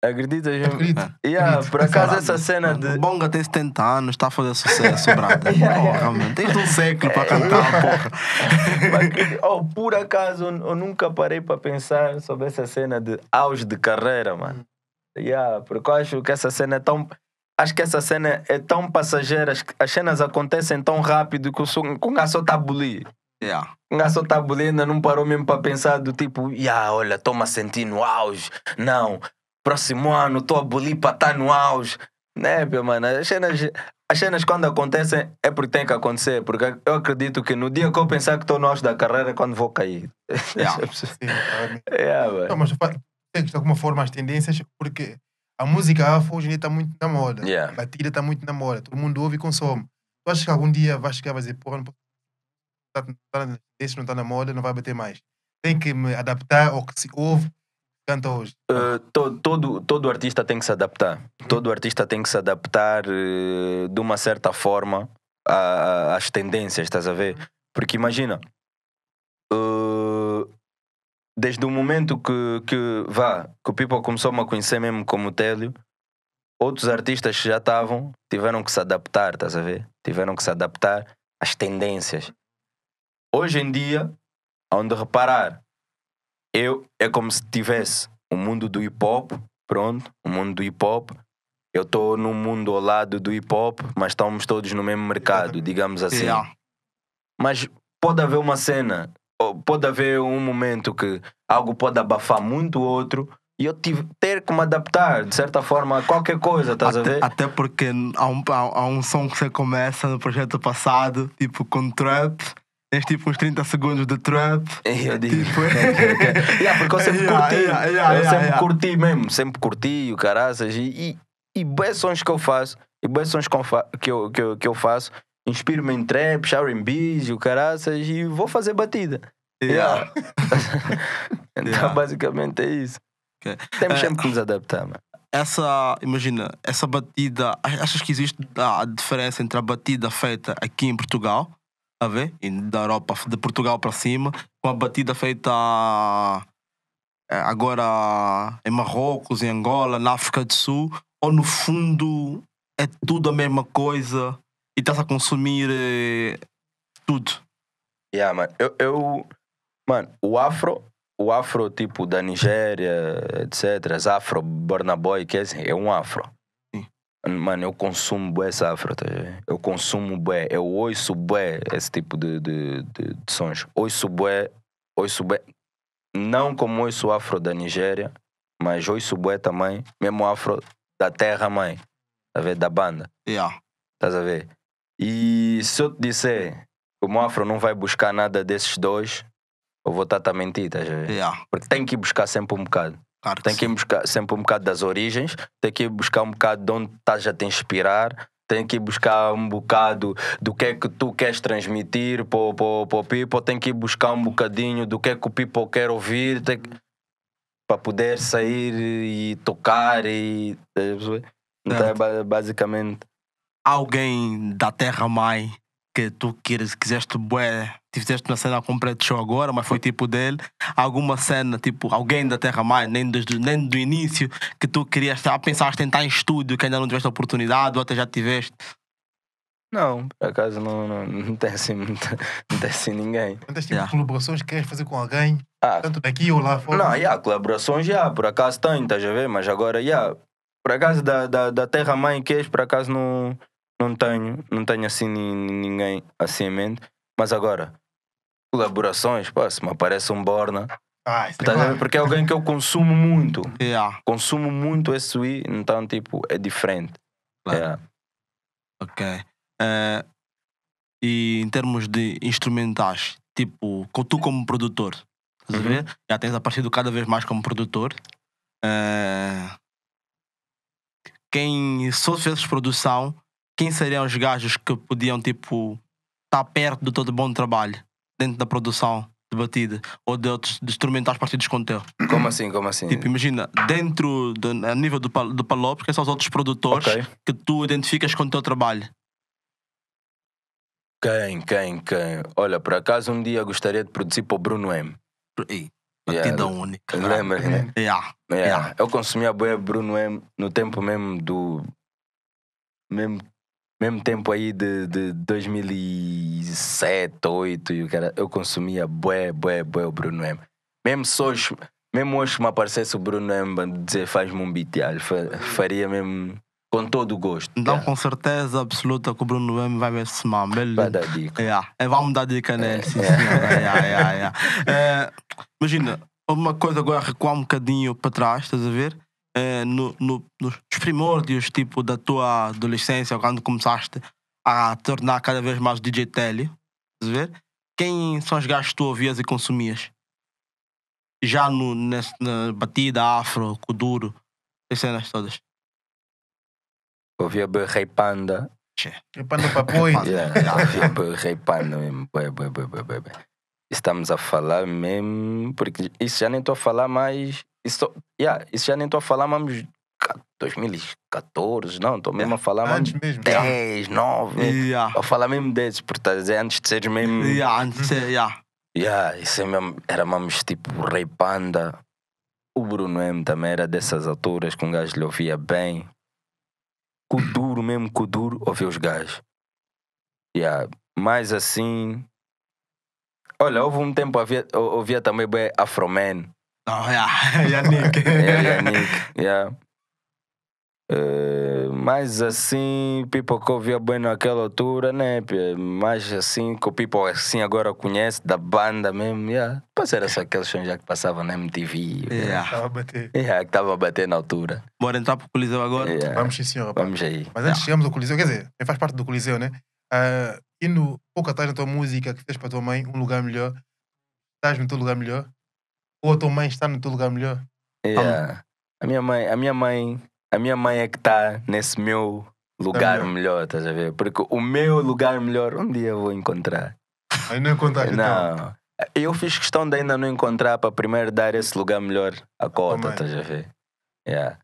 Acreditas? eu- Acredito. Yeah, acredito. por acaso essa cena de. O Bonga tem 70 anos, está a fazer sucesso, brada. Porra, mano. Tens um século para cantar, porra. Mas oh, por acaso eu nunca parei para pensar sobre essa cena de auge de carreira, mano. Yeah, porque eu acho que essa cena é tão. acho que essa cena é tão passageira, as, as cenas acontecem tão rápido que o som- o gajo só está a bolir. Yeah. O gajo só está a bolir, ainda não parou mesmo para pensar do tipo, yeah, olha, estou-me a sentir no auge. Não, próximo ano estou a bolir para estar no auge. Né, meu mano, as cenas, as cenas quando acontecem é porque tem que acontecer. Porque eu acredito que no dia que eu pensar que estou no auge da carreira é quando vou cair. Yeah. Sim, claramente. É, Não, mas tem de alguma forma as tendências, porque a música afro hoje em dia está muito na moda. Yeah. A batida está muito na moda. Todo mundo ouve e consome. Tu achas que algum dia vai chegar e vai dizer, porra, não está tá na tendência, não está na moda, não vai bater mais. Tem que me adaptar ao que se ouve, canta hoje. Uh, to- todo, todo artista tem que se adaptar. Todo artista tem que se adaptar uh, de uma certa forma a- a- às tendências, estás a ver? Porque imagina, uh, desde o momento que, que, vá, que o People começou-me a conhecer mesmo como Télio, outros artistas que já estavam tiveram que se adaptar, estás a ver? Tiveram que se adaptar às tendências. Hoje em dia, onde reparar, eu é como se tivesse o mundo do hip hop, pronto, o mundo do hip hop. Eu estou num mundo ao lado do hip hop, mas estamos todos no mesmo mercado, digamos assim. Yeah. Mas pode haver uma cena, pode haver um momento que algo pode abafar muito o outro e eu tive, ter que me adaptar, de certa forma, a qualquer coisa, estás a Até, ver? até porque há um, há, há um som que você começa no projeto passado, tipo com trap, tens tipo uns 30 segundos de trap. E eu digo, Tipo, yeah, porque eu sempre Yeah, curti, yeah, yeah, eu sempre curti mesmo, sempre curti o caraças e, e, e sons que eu faço, e bué sons que eu, que eu, que eu, faço, inspiro-me em trap, R&B's e o caraças e vou fazer batida. Yeah. então basicamente é isso. Ok. Temos Eh, sempre que nos adaptar, mano. Essa, imagina, essa batida, achas que existe a diferença entre a batida feita aqui em Portugal, a ver, e da Europa, de Portugal para cima, com a batida feita eh, agora em Marrocos, em Angola, na África do Sul, ou no fundo é tudo a mesma coisa e estás a consumir eh, tudo? Yeah, mano. Eu, eu- mano, o afro, o afro tipo da Nigéria, etc. Afro Burna Boy, que é, assim, é um afro. Mano, eu consumo bué esse afro, tá? Eu consumo bué, eu ouço bué esse tipo de, de, de, de sons. Ouço bué, ouço bué. Não como ouço afro da Nigéria, mas ouço bué também, mesmo afro da terra mãe, tá vendo? Da banda. Yeah. Estás a ver? E se eu te disser que o Mafro não vai buscar nada desses dois, eu vou estar a mentir, estás a ver? Yeah. Porque tem que buscar sempre um bocado. Claro Tem que ir buscar sempre um bocado das origens, tem que ir buscar um bocado de onde estás a te inspirar, tem que ir buscar um bocado do que é que tu queres transmitir para o people, tem que ir buscar um bocadinho do que é que o people quer ouvir, que- para poder sair e tocar e. perceber? Então é ba- basicamente. alguém da Terra Mãe que tu queres, quiseste bué, fizeste uma cena com Preto Show agora, mas foi tipo dele, alguma cena, tipo, alguém da Terra Mãe, nem, desde, nem do início, que tu querias, já pensaste em estar em estúdio, que ainda não tiveste a oportunidade, ou até já tiveste. Não, por acaso não, não, não tem assim não tem assim ninguém. Quantas tipo Yeah. de colaborações que queres fazer com alguém, Ah, tanto daqui ou lá fora? não, já, colaborações já, por acaso tem, estás a ver? Mas agora, já, por acaso da, da, da terra mãe que és, por acaso não, não tenho, não tenho assim ni- ni- ninguém assim em mente. Mas agora, colaborações, pá, se me aparece um Borna, Ah, é a claro. Porque é alguém que eu consumo muito, Yeah, consumo muito esse então tipo, é diferente. Claro. Yeah. ok. Eh, e em termos de instrumentais, tipo, tu como produtor, estás a Uhum. ver? Já tens aparecido cada vez mais como produtor. Eh, quem, fosse fizesses produção, quem seriam os gajos que podiam, tipo, estar perto do teu bom trabalho dentro da produção de batida ou de outros de instrumentais partidos com o teu? Como assim, como assim? Tipo, imagina, dentro, do, a nível do, do Palop, quem são os outros produtores ok. que tu identificas com o teu trabalho? Quem, quem, quem? Olha, por acaso um dia gostaria de produzir para o Bruno M. Ei, Yeah, batida única. Lembra, né? Yeah. Yeah. Yeah. Eu consumia bué Bruno M no tempo mesmo do. Mesmo, mesmo tempo aí de, de 2007, 2008 e o cara. Eu consumia bué, bué, bué o Bruno M. Mesmo se hoje, mesmo hoje se me aparecesse o Bruno M dizer faz-me um beat, fa- faria mesmo. Com todo o gosto. Então, Yeah. com certeza absoluta que o Bruno M vai ver esse mambo. Ele, Vai dar dica. Yeah. É, vamos dar dica nele, sim, yeah. É, imagina, uma coisa agora recuar um bocadinho para trás, estás a ver? É, no, no, nos primórdios, tipo, da tua adolescência, quando começaste a tornar cada vez mais DJ tele, ver? Quem são os gajos que tu ouvias e consumias? Já no, nesse, na batida afro, kuduro, as cenas todas. Ouvia bem Rei Panda. Para no papoio. Yeah, ouvia bem Rei Panda mesmo. Estamos a falar mesmo. Porque isso já nem estou a falar mais. Isso, yeah, isso já nem estou a falar mais. 2014, não, estou mesmo a falar mais. Antes mesmo. 10, 9. Yeah. Estou a falar mesmo desses, porque estás a dizer antes de seres mesmo. Yeah, antes de ser, yeah. Yeah, isso é mesmo, era mesmo tipo Rei Panda. O Bruno M também era dessas alturas que um gajo lhe ouvia bem. Kuduro mesmo, Kuduro, ouvia os gajos. Yeah, mais assim. Olha, houve um tempo eu ouvia também bem Afroman. Não, yeah. Yannick. Yeah, Yannick, yeah. Eh, mais assim, people que ouvia bem naquela altura, né? Mais assim, que o people assim agora conhece, da banda mesmo, yeah. Depois era só aqueles sons já que passavam na MTV. Yeah. Estava a bater. Yeah, que estava a bater na altura. Bora entrar pro Coliseu agora? Yeah. Vamos sim, senhor. rapaz. Vamos aí. Mas antes de chegarmos ao Coliseu, quer dizer, faz parte do Coliseu, né? Ah, e no pouco atrás na tua música que fez para a tua mãe um lugar melhor, estás no teu lugar melhor? Ou a tua mãe está no teu lugar melhor? Yeah. A minha mãe, a minha mãe, a minha mãe é que está nesse meu lugar melhor. melhor, estás a ver? Porque o meu lugar melhor um dia eu vou encontrar. Aí não encontraste então. Não. Eu fiz questão de ainda não encontrar para primeiro dar esse lugar melhor à cota, estás a ver? Yeah.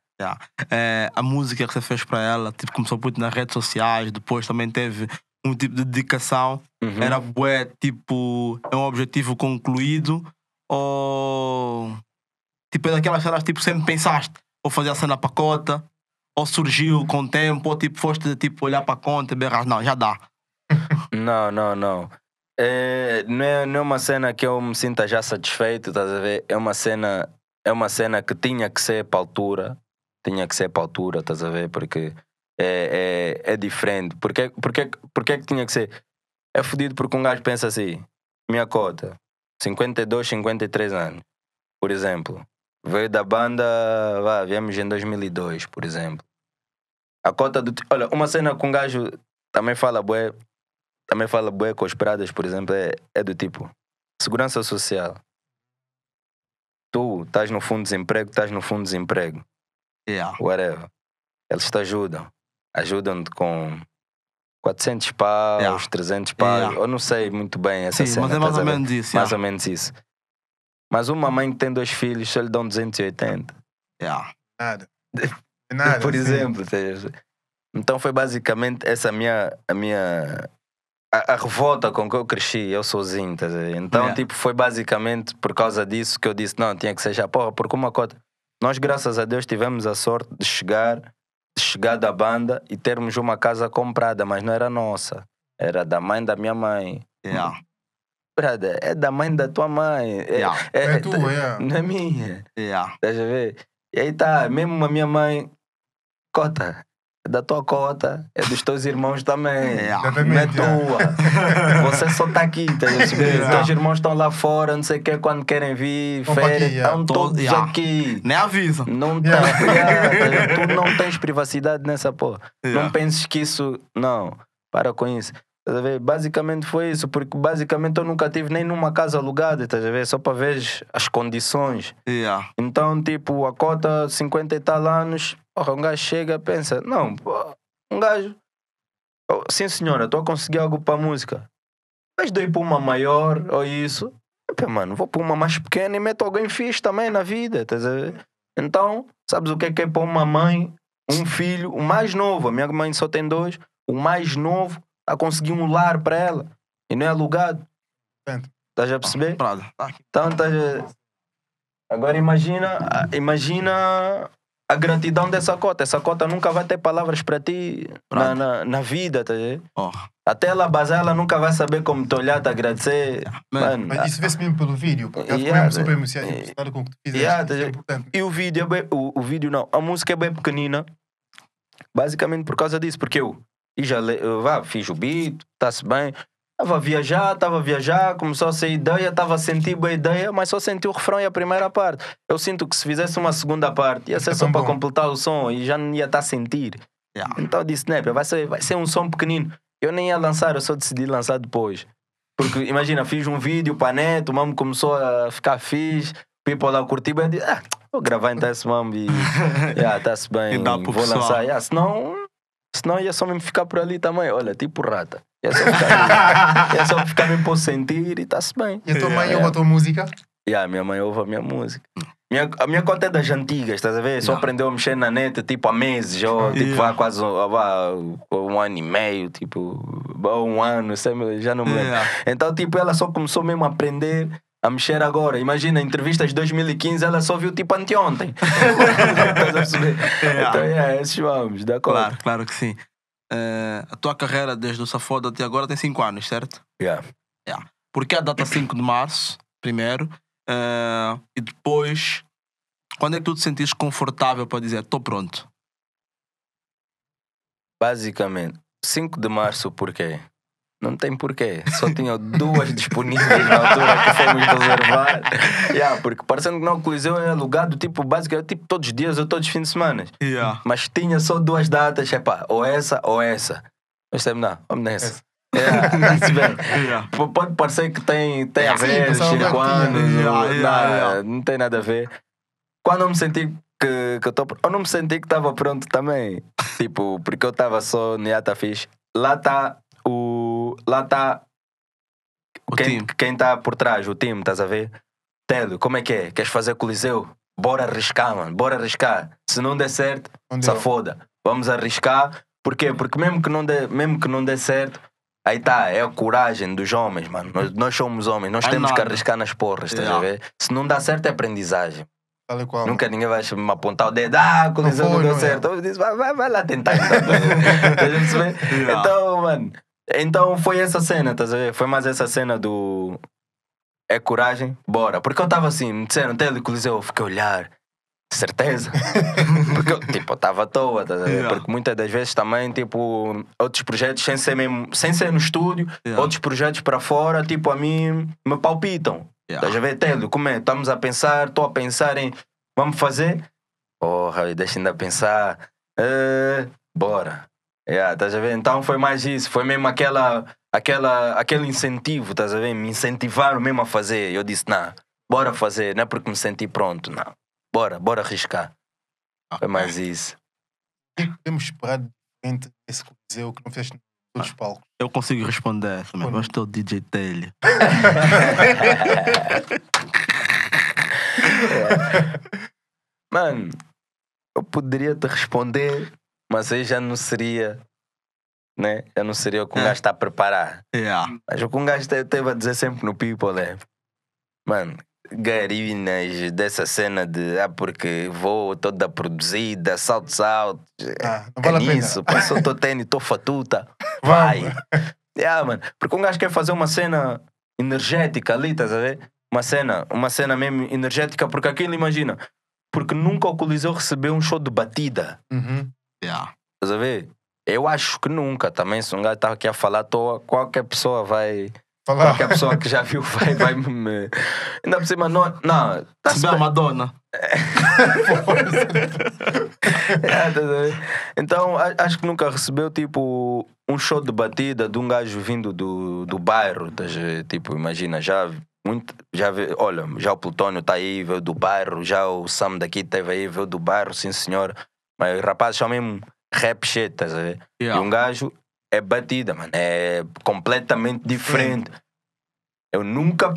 É, a música que você fez para ela, tipo, começou muito nas redes sociais, depois também teve um tipo de dedicação. Uhum. Era bué, tipo, é um objetivo concluído ou tipo, é daquelas cenas tipo, sempre pensaste, ou fazer a cena para cota, ou surgiu com o tempo, ou tipo, foste tipo, olhar para a conta e berrar, não, já dá. Não, não, não. É, não, é, não é uma cena que eu me sinta já satisfeito, estás a ver? É uma cena, é uma cena que tinha que ser para altura. Tinha que ser para altura, estás a ver? Porque é, é, é diferente. Porque, porque, porque que tinha que ser? É fodido porque um gajo pensa assim: minha cota, 52, 53 anos, por exemplo. Veio da banda, vá, viemos em 2002, por exemplo. A cota do. Olha, uma cena que um gajo também fala, bué, também fala bué com as pradas, por exemplo, é, é do tipo segurança social. Tu estás no fundo de desemprego, estás no fundo de desemprego, Yeah. whatever. Eles te ajudam. Ajudam-te com 400 paus, Yeah. 300 paus. Yeah. Eu não sei muito bem essa Sim, cena. mas é mais ou a menos isso. Mais yeah. ou menos isso. Mas uma mãe que tem dois filhos só lhe dão 280. Yeah. Nada. Nada. por exemplo. entendeu? Então foi basicamente essa minha, a minha a, a revolta com que eu cresci, eu sozinho. a ver? Então, Yeah. tipo, foi basicamente por causa disso que eu disse: não, tinha que ser já, porra, porque uma cota. Nós, graças a Deus, tivemos a sorte de chegar, chegar da banda e termos uma casa comprada, mas não era nossa. Era da mãe da minha mãe. Yeah. Brother, é da mãe da tua mãe. É, Yeah. é- É tua, é. Não é minha. Yeah. Estás a ver? E aí tá, mesmo a minha mãe, cota, é da tua cota, é dos teus irmãos também. Yeah. Não é tua. Você só tá aqui, tá? Yeah. Teus irmãos estão lá fora, não sei o que, quando querem vir, férias, yeah. estão Tô- todos yeah. aqui. Nem avisa. Não tá, tá tu não tens privacidade nessa porra. Não penses que isso. Não, para com isso. Estás a ver? Basicamente foi isso, porque basicamente eu nunca tive nem numa casa alugada, estás a ver? Só para ver as condições. Yeah. Então, tipo, a cota 50 e tal anos, porra, um gajo chega e pensa, não, um gajo, oh, sim senhora, estou a conseguir algo para a música. Mas dou para uma maior ou isso. Mano, vou para uma mais pequena e meto alguém fixe também na vida, estás a ver? Então, sabes o que é que é para uma mãe, um filho, o mais novo, a minha mãe só tem dois, o mais novo, a conseguir um lar para ela. E não é alugado. Estás a perceber? Tá. Então, tá, agora imagina, imagina a gratidão dessa cota. Essa cota nunca vai ter palavras para ti na, na, na vida, tá? Oh. Até ela bazar, ela nunca vai saber como te olhar, te agradecer. Mano, Mas isso vê-se mesmo pelo vídeo. Porque Yeah, super emocionado com o que tu fizeste. Yeah, é tá- importante. E o vídeo, é bem, o, o vídeo não, a música é bem pequenina, basicamente por causa disso, porque eu, e já le- vá, fiz o beat, está-se bem, estava a viajar, estava a viajar, começou a sair ideia, estava a sentir boa ideia, mas só senti o refrão e a primeira parte. Eu sinto que se fizesse uma segunda parte, ia ser É só para completar o som e já não ia estar a sentir. Yeah. Então eu disse, né, vai ser, vai ser um som pequenino. Eu nem ia lançar, eu só decidi lançar depois. Porque imagina, fiz um vídeo para a net, o mamo começou a ficar fixe, people lá curtiu, eu disse, ah, vou gravar então esse mamo e yeah, está-se bem, E dá vou pessoal. lançar. Yeah, senão, senão ia só mesmo ficar por ali também, olha, tipo rata. Ia só ficar, ia só ficar mesmo por sentir e está-se bem. E a tua mãe Yeah, ouve a tua música? Yeah, minha mãe ouve a minha música. Minha, a minha conta é das antigas, estás a ver? Só Yeah. aprendeu a mexer na net tipo há meses, ou tipo Yeah. vá quase um, vá, um ano e meio, tipo, ou um ano, sei, já não me lembro. Yeah. Então, tipo, ela só começou mesmo a aprender a mexer agora. Imagina, entrevistas de 2015, ela só viu tipo anteontem. Yeah. Então, é, esses vamos, de acordo. Claro, claro que sim. Eh, a tua carreira desde o Safoda até agora tem 5 anos, certo? Yeah. Por que a data 5 de março, primeiro? Eh, e depois, quando é que tu te sentiste confortável para dizer estou pronto? Basicamente, 5 de março, porquê? Não tem porquê. Só tinha duas disponíveis na altura que fomos reservar. Yeah, porque parecendo que não, o Coliseu é alugado, tipo, basicamente, tipo, todos os dias ou todos os fins de semana. Yeah. Mas tinha só duas datas, epá, ou essa ou essa. Nós temos, não, vamos nessa. Yeah. Yeah. Pode parecer que tem, tem a Sim, ver, que cinco anos, yeah, não, tem nada a ver. Quando eu me senti que, que eu tô, eu não me senti que estava pronto também. tipo, porque eu estava só no Yata Fish. Lá está o. Lá está quem, time. quem tá por trás, o time, estás a ver? Télio, como é que é? Queres fazer Coliseu? Bora arriscar, mano, bora arriscar. Se não der certo, se foda. Vamos arriscar. Por quê? Porque mesmo que não dê, mesmo que não dê certo, aí tá, é a coragem dos homens, mano. Nós, nós somos homens, nós É temos que nada. arriscar nas porras, estás a Yeah. ver? Se não dá certo, é aprendizagem. Qual. Nunca ninguém vai me apontar o dedo, ah, Coliseu não, foi, deu não é. certo. Eu disse, vai, vai, vai lá tentar. Então, a? Yeah. Então, mano, então foi essa cena, estás a ver? Foi mais essa cena do. É coragem, bora. Porque eu tava assim, me disseram, Tele Coliseu, eu fiquei a olhar. Certeza? Porque eu, tipo, eu estava à toa, estás a ver? Yeah. Porque muitas das vezes também, tipo, outros projetos sem ser mesmo, sem ser no estúdio, Yeah. outros projetos para fora, tipo, a mim me palpitam. Yeah. Estás a ver, Télio, como é? Estamos a pensar, estou a pensar em vamos fazer? Porra, deixa ainda pensar. Eh, bora. Yeah, estás a ver? Então foi mais isso, foi mesmo aquela, aquela, aquele incentivo, estás a ver? Me incentivaram mesmo a fazer. Eu disse, não, bora fazer, não é porque me senti pronto, não. Bora, bora arriscar. Foi mais isso. O que é que podemos esperar diferente desse Coliseu que não fizeste nos outros palcos? Eu consigo responder essa, mas gosto do DJ Telly. Mano, eu poderia te responder, mas aí já não seria, né? Já não seria o que um É. gajo está a preparar. Yeah. Mas o que um gajo te- teve a dizer sempre no People é, mano, garinas dessa cena de, ah, porque vou toda produzida, salto, salto, Ah, não vale pena. isso, passou teu tênis, tô fatuta, vai. yeah, mano, porque um gajo quer fazer uma cena energética ali, estás a ver? Uma cena, uma cena mesmo energética, porque aquilo, imagina, porque nunca o Coliseu recebeu um show de batida. Uhum. Yeah. Estás a ver? Eu acho que nunca. Também, se um gajo está aqui a falar à toa, qualquer pessoa vai. Falar. Qualquer pessoa que já viu vai, vai me. Ainda por cima, não. não tá Se bem a Madonna. É, ver? Então, acho que nunca recebeu tipo um show de batida de um gajo vindo do, do bairro. ver? Tipo, imagina, já. Muito, já vê, olha, já o Plutónio está aí, veio do bairro, já o Sam daqui esteve aí, veio do bairro, sim senhor. Mas os rapazes são mesmo rap shit, estás a ver? Yeah. E um gajo é batida, mano. É completamente diferente. Eu nunca,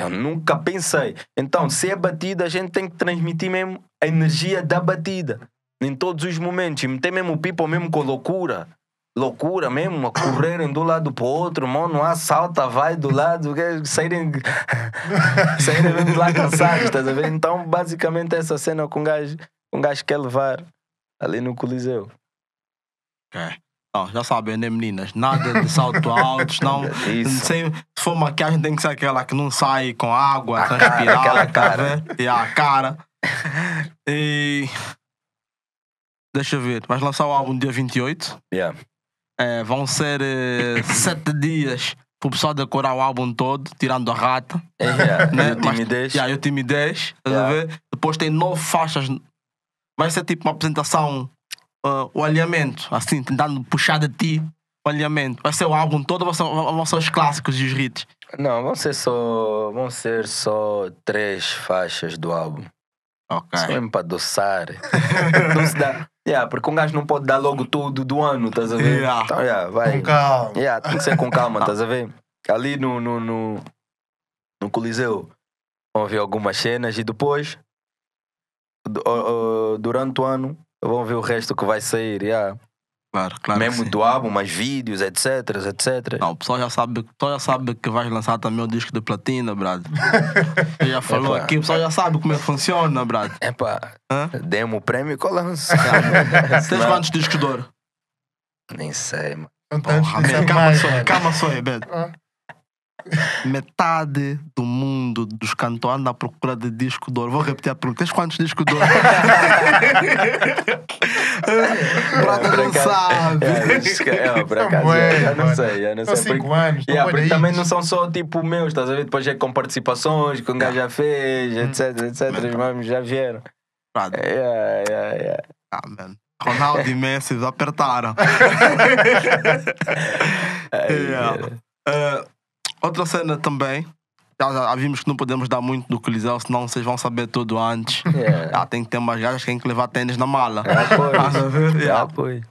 eu nunca pensei. Então, se é batida, a gente tem que transmitir mesmo a energia da batida. Em todos os momentos. E meter mesmo o people mesmo com loucura. Loucura mesmo, a correrem de um lado para o outro, mano, não há salta, vai do lado, saírem, saírem de lá cansados, estás a ver? Então, basicamente, essa cena que um gajo, um gajo quer levar ali no Coliseu. Ok. Não, já sabem, né, meninas? Nada de salto alto, não. Isso. Sem, se for maquiagem, tem que ser aquela que não sai com água, A transpirar. aquela tá cara. E a cara. E. Deixa eu ver. Vais lançar o álbum dia 28. Yeah. É, vão ser eh, sete dias para o pessoal decorar o álbum todo, tirando a rata. Yeah. Né? E o Mas- timidez. Yeah, e o timidez. Yeah. Depois tem nove faixas. Vai ser tipo uma apresentação, ah, o alinhamento, assim, tentando puxar de ti o alinhamento. Vai ser o álbum todo, vão ser, vão ser os clássicos e os hits. Não, vão ser só. Vão ser só três faixas do álbum. Ok. Só mesmo para adoçar. não se dá. Yeah, porque um gajo não pode dar logo tudo do ano, estás a ver? Yeah. Então, yeah, vai. Com calma. Yeah, tem que ser com calma, estás a ver? Ali no, no, no, no Coliseu vão ver algumas cenas e depois, durante o ano, vão ver o resto que vai sair. Yeah. Claro, claro. Mesmo do álbum, mais vídeos, etc, etc. Não, o pessoal já sabe, o pessoal já sabe que vais lançar também o disco de platina, brad. Já falou Epa. aqui, o pessoal já sabe como é que funciona, brad. Epá, Hã? demo o prêmio que eu lanço. Tens quantos discos de ouro? Nem sei, mano. Porra, é man, calma só, calma só aí, Beto. Metade do mundo dos cantores anda à procura de disco de ouro. Vou repetir a pergunta. Tens quantos discos de ouro? Por não sabe. É, é, por São acaso, bué, eu não mano. sei, eu não sei. cinco porque- anos. Estão porque também não são só tipo meus, estás a ver? Depois é com participações que um gajo já fez, etc, etc. Os mames já vieram. Yeah, yeah, yeah. Ah, man. Ronaldo e Messi apertaram. Yeah. cara. Outra cena também. Já, já vimos que não podemos dar muito do Coliseu, senão vocês vão saber tudo antes. Yeah. Ah, tem que ter umas gajas que têm que levar tênis na mala. Ah, pois. Ver? Yeah. Ah, pois.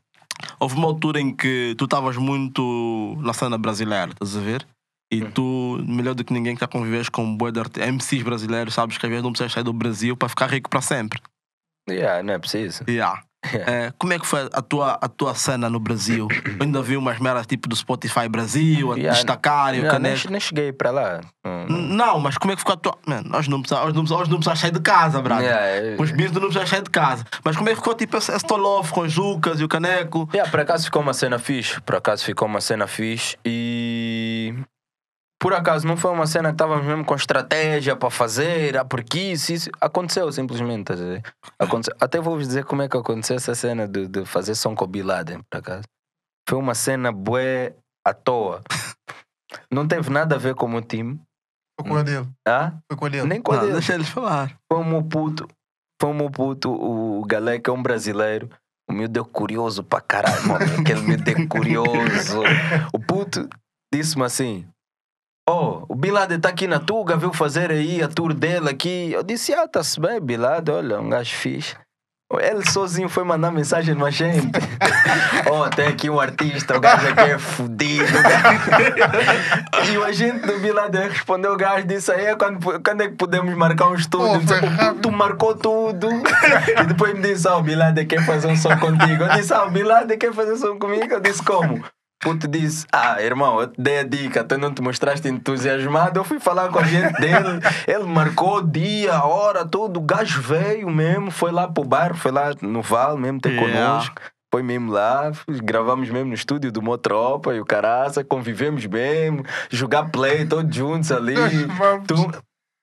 Houve uma altura em que tu estavas muito na cena brasileira, estás a ver? E tu, melhor do que ninguém que já conviveste com um boi de MCs brasileiros, sabes que às vezes não precisas sair do Brasil para ficar rico para sempre. Yeah, não é preciso. Yeah. Eh, como é que foi a tua, a tua cena no Brasil? Eu ainda vi umas meras tipo do Spotify Brasil, a Yeah. destacarem, o Não, nem, caneco. nem cheguei para lá. Não, mas como é que ficou a tua. Nós não precisamos, nós não precisamos, sair de casa, brother. Yeah, é- os bichos não precisamos sair de casa. Mas como é que ficou tipo esse, esse tolof com os Jucas e o caneco? Yeah, por acaso ficou uma cena fixe. Por acaso ficou uma cena fixe e. Por acaso não foi uma cena que estávamos mesmo com estratégia para fazer, ah, porque isso, isso. Aconteceu simplesmente. a ver? Aconteceu. Até vou-vos dizer como é que aconteceu essa cena de, de fazer som com o Bin Laden, por acaso. Foi uma cena bué à toa. Não teve nada a ver com o meu time. Foi com a dele. Ah? Foi com a dele. Nem com a Não, dele. deixa eles falar. Foi o meu puto. Foi o meu puto, o Galé, que é um brasileiro. O miúdo é curioso pra caralho, mano. Aquele miúdo é curioso. O puto disse-me assim: Oh, o Bin Laden tá aqui na Tuga, veio fazer aí a tour dele aqui. Eu disse: Ah, tá-se bem, Bin Laden, olha, um gajo fixe. Ele sozinho foi mandar mensagem na gente. oh, tem aqui um artista, o gajo aqui é fudido. e o agente do Bin Laden respondeu o gajo, disse aí, quando, quando é que podemos marcar um estúdio? Pô, Disse, o puto marcou tudo. e depois me disse, ó, o Bin Laden quer fazer um som contigo. Eu disse, ah, o Bin Laden quer fazer som comigo? Eu disse, como? O puto disse, ah, irmão, eu te dei a dica, tu não te mostraste entusiasmado. Eu fui falar com a gente dele, ele marcou dia, a hora, tudo. O gajo veio mesmo, foi lá pro bar, foi lá no Val mesmo ter Yeah. connosco. Foi mesmo lá, gravamos mesmo no estúdio do Motropa e o caraça, convivemos mesmo, jogar play todos juntos ali. Tu-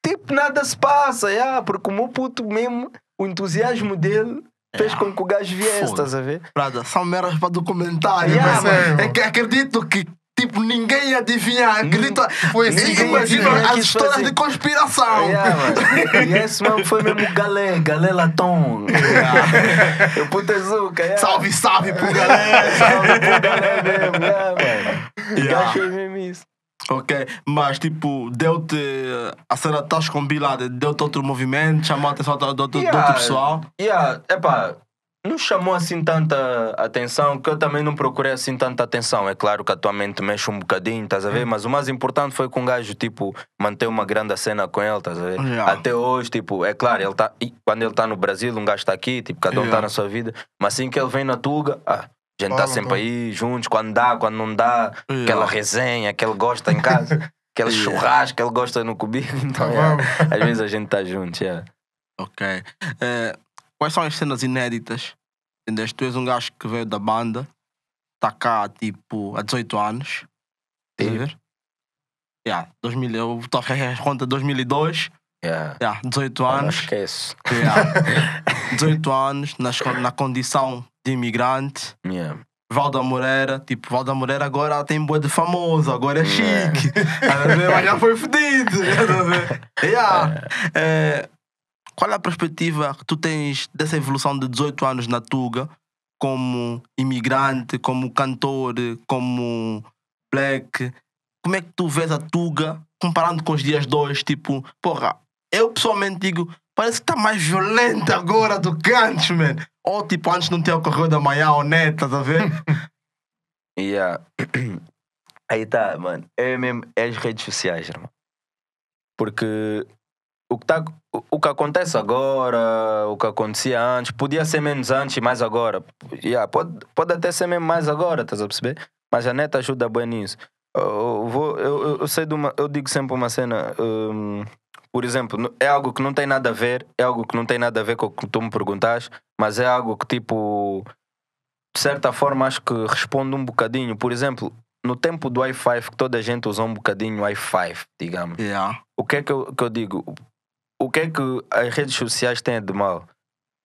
tipo, nada se passa, yeah, porque o meu puto mesmo, o entusiasmo dele fez com que o gajo viesse, estás a ver? Brada, são meras para documentário. Yeah, mas é que acredito que tipo, ninguém ia adivinhar. Acredito. Foi assim Ninguém que imagina as histórias fazer. de conspiração. Yeah, mano. E esse mano foi mesmo o Galé, Galé Latom. o puto Azuca, yeah. Salve, salve pro galera. Salve pro Galé mesmo, yeah, mano. Yeah. gajo fez mesmo isso. Ok, mas tipo, deu-te a cena estás com Bilade, deu-te outro movimento, chamou a atenção do, do, do, outro pessoal. Yeah, epá, não chamou assim tanta atenção, que eu também não procurei assim tanta atenção. É claro que a tua mente mexe um bocadinho, estás a ver? Mas o mais importante foi que um gajo, tipo, manter uma grande cena com ele, estás a ver? Yeah. Até hoje, tipo, é claro, ele tá, quando ele está no Brasil, um gajo está aqui, tipo, cada um está Yeah. na sua vida. Mas assim que ele vem na Tuga, ah, a gente está sempre aí, juntos, quando dá, quando não dá, Yeah. aquela resenha que ele gosta em casa, aquele Yeah. churrasco que ele gosta no cubico. Então, yeah, às vezes a gente está junto, yeah. Ok. Eh, quais são as cenas inéditas? Entendeste? Tu és um gajo que veio da banda, está cá tipo há 18 anos. Estás a ver? Yeah, 2000, eu estou a fazer as contas 2002, Yeah. Yeah, 18 Não anos. esqueço. Yeah. 18 anos, nas, na condição de imigrante. Yeah. Valda Moreira, tipo, Valda Moreira agora tem boa de famoso, agora é Yeah. chique. Tá a ver? Mas já foi fedido. tá? Yeah. É, qual é a perspectiva que tu tens dessa evolução de 18 anos na Tuga, como imigrante, como cantor, como black? Como é que tu vês a Tuga comparando com os dias dois? Tipo, porra, eu pessoalmente digo, parece que está mais violento agora do que antes, man. Ou tipo, antes não tinha o correio da manhã ou net, estás a ver? Yeah. Aí tá, mano. É mesmo, é as redes sociais, irmão. Porque o que, tá, o, que acontece agora, o que acontecia antes, podia ser menos antes e mais agora. Yeah, pode, pode até ser mesmo mais agora, estás a perceber? Mas a neta ajuda bem nisso. Eu, eu vou, eu, eu- sei de uma. Eu digo sempre uma cena. hum, por exemplo, é algo que não tem nada a ver, é algo que não tem nada a ver com o que tu me perguntaste, mas é algo que tipo de certa forma acho que responde um bocadinho. Por exemplo, no tempo do i5, que toda a gente usou um bocadinho o i5, digamos. Yeah. O que é que eu, que eu digo? O que é que as redes sociais têm de mal?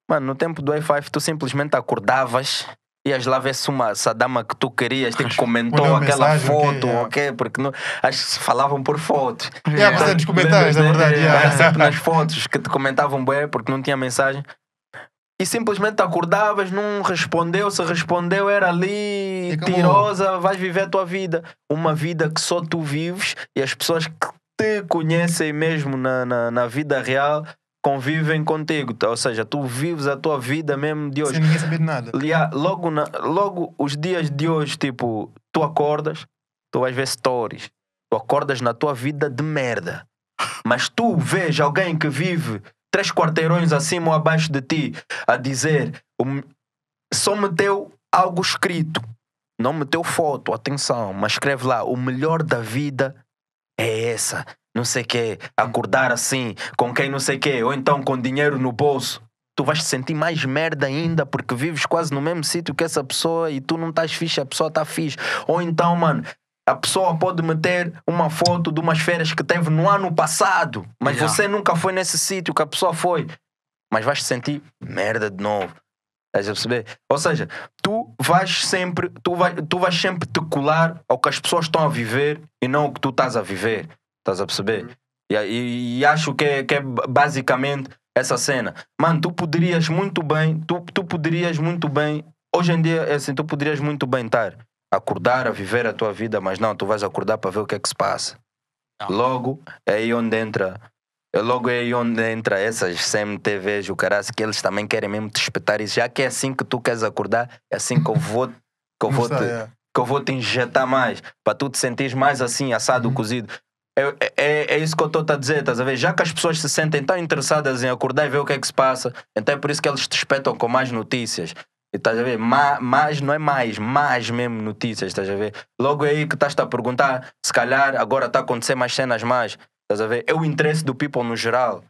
Mano, no tempo do i5 tu simplesmente acordavas ias lá ver se uma se a dama que tu querias tipo, comentou aquela mensagem, quê? foto, Yeah. ok? Porque não, acho que se falavam por fotos. Yeah, mas é nos comentários, na né? verdade. Era yeah. sempre nas fotos que te comentavam bem porque não tinha mensagem. E simplesmente acordavas, não respondeu, se respondeu era ali, E tirosa, vais viver a tua vida. Uma vida que só tu vives e as pessoas que te conhecem mesmo na, na, na vida real convivem contigo. Ou seja, tu vives a tua vida mesmo de hoje. Sem ninguém saber de nada. Lia- logo, na- logo os dias de hoje, tipo, tu acordas, tu vais ver stories. Tu acordas na tua vida de merda. Mas tu vês alguém que vive três quarteirões acima ou abaixo de ti a dizer só meteu algo escrito. Não meteu foto, atenção, mas escreve lá: o melhor da vida é essa. Não sei o quê. Acordar assim, com quem não sei o quê, ou então com dinheiro no bolso tu vais te sentir mais merda ainda porque vives quase no mesmo sítio que essa pessoa e tu não estás fixe, a pessoa está fixe. Ou então, mano, a pessoa pode meter uma foto de umas férias que teve no ano passado, mas Yeah. você nunca foi nesse sítio que a pessoa foi. Mas vais te sentir merda de novo. Estás a perceber? Ou seja, tu vais sempre, tu vais, tu vais sempre te colar ao que as pessoas estão a viver e não o que tu estás a viver. Estás a perceber? E, e- e acho que é, que é basicamente essa cena. Mano, tu poderias muito bem, tu, tu poderias muito bem, hoje em dia é assim, tu poderias muito bem estar a acordar, a viver a tua vida, mas não, tu vais acordar para ver o que é que se passa. Ah. Logo, é aí onde entra. é Logo é aí onde entra essas CMTVs, o caralho, que eles também querem mesmo te espetar isso. Já que é assim que tu queres acordar, é assim que eu vou, que eu vou te, yeah. que eu vou te injetar mais para tu te sentires mais assim, assado, Uhum. cozido. É, é, é isso que eu estou a dizer, estás a ver? Já que as pessoas se sentem tão interessadas em acordar e ver o que é que se passa, então é por isso que eles te espetam com mais notícias. E estás a ver? Ma, mais, não é mais, mais mesmo notícias, estás a ver? Logo é aí que estás-te a perguntar, se calhar agora está a acontecer mais cenas mais, estás a ver? É o interesse do people no geral.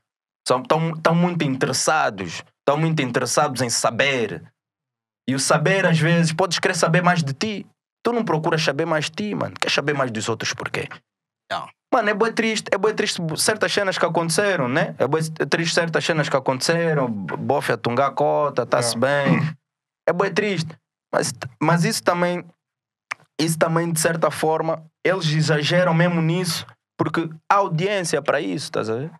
Estão muito interessados, estão muito interessados em saber. E o saber, às vezes, podes querer saber mais de ti. Tu não procuras saber mais de ti, mano. Quer saber mais dos outros porquê? Yeah. Mano, é bem triste, é bem triste certas cenas que aconteceram, né? É bem triste certas cenas que aconteceram. Bofe a tungar cota, está-se bem. É bem triste. Mas, mas isso também, isso também, de certa forma, eles exageram mesmo nisso, porque há audiência para isso, estás a ver?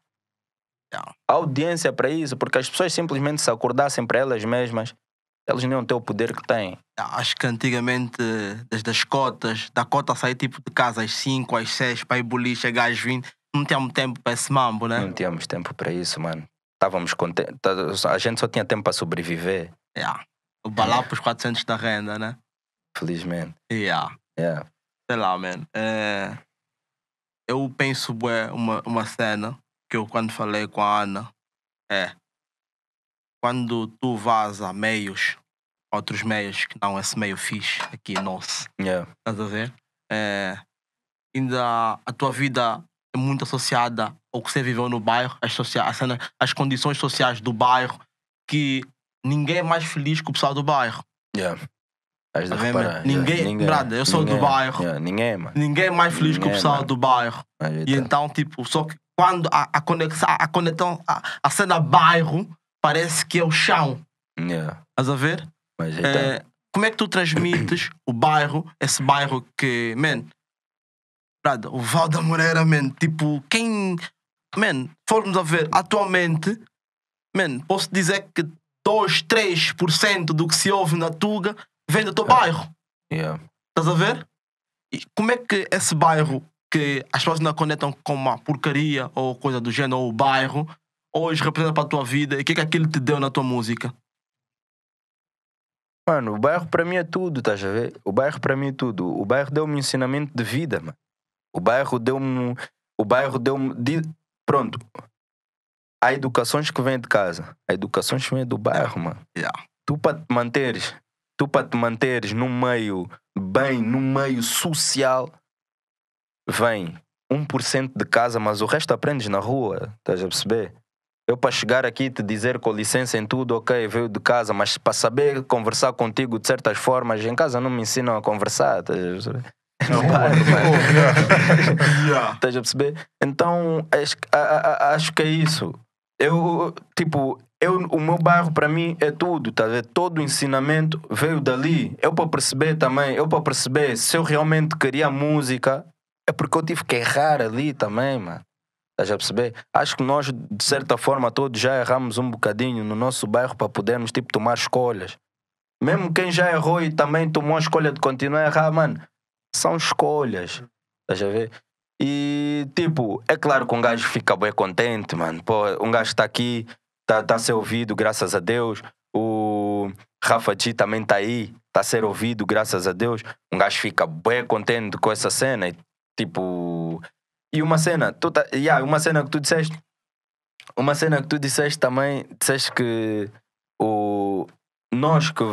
Há audiência para isso, porque as pessoas simplesmente se acordassem para elas mesmas, eles não iam ter o poder que têm. Acho que antigamente, desde as cotas, da cota sair tipo de casa às 5, às 6, para ir bolir, chegar às 20, não tínhamos tempo para esse mambo, né? Não tínhamos tempo para isso, mano. Estávamos contentes. A gente só tinha tempo para sobreviver, Yeah. O balar para os 400 da renda, né? felizmente. Yeah. Yeah. Sei lá, man. É... Eu penso, bué, uma, uma cena que eu quando falei com a Ana é quando tu vas a meios, outros meios que não esse meio fixe aqui nosso, Yeah. estás a ver? É... Ainda a tua vida é muito associada ao que você viveu no bairro, as, socia... a cena, as condições sociais do bairro, que ninguém é mais feliz que o pessoal do bairro. Yeah. Tá vendo, reparar, man? Ninguém- brother, eu sou do ninguém, bairro. yeah, ninguém, mano. Ninguém é mais feliz que o Ninguém, pessoal mano. do bairro. E então, tipo, só que quando a, a conexão, a a, a cena bairro parece que é o chão. Yeah. Estás a ver? Mas então, É, como é que tu transmites o bairro, esse bairro que, man, brada, o Val da Moreira, man, tipo, quem, man, formos a ver atualmente, man, posso dizer que 2, 3% do que se ouve na Tuga vem do teu bairro. yeah. Estás a ver? E como é que esse bairro que as pessoas não conectam com uma porcaria ou coisa do gênero, ou o bairro, hoje representa para a tua vida e o que é que aquilo te deu na tua música? Mano, o bairro para mim é tudo, estás a ver? O bairro para mim é tudo. O bairro deu-me um ensinamento de vida, mano. O bairro deu-me. O bairro deu-me. de- Pronto. Há educações que vêm de casa. Há educações que vêm do bairro, mano. Yeah. Tu para te manteres. Tu para te manteres num meio bem, num meio social, vem 1% de casa, mas o resto aprendes na rua. Estás a perceber? Eu para chegar aqui e te dizer com licença em tudo, ok, veio de casa, mas para saber conversar contigo de certas formas, em casa não me ensinam a conversar. Estás a perceber? No. Yeah. Estás a perceber? Então, acho, que- a- a- acho que é isso. Eu, tipo, eu, o meu bairro para mim é tudo, tá ver? Todo o ensinamento veio dali. Eu para perceber também, eu para perceber se eu realmente queria música, é porque eu tive que errar ali também, mano. Estás a perceber? Acho que nós, de certa forma, todos já erramos um bocadinho no nosso bairro para podermos, tipo, tomar escolhas. Mesmo quem já errou e também tomou a escolha de continuar a errar, mano, são escolhas. Estás a ver? E, tipo, é claro que um gajo fica bem contente, mano. Pô, um gajo está aqui, está tá a ser ouvido, graças a Deus. O Rafa G também está aí, está a ser ouvido, graças a Deus. Um gajo fica bem contente com essa cena. E, tipo. E uma cena, tu tá, yeah, uma cena que tu disseste. Uma cena que tu disseste também, disseste que o, nós que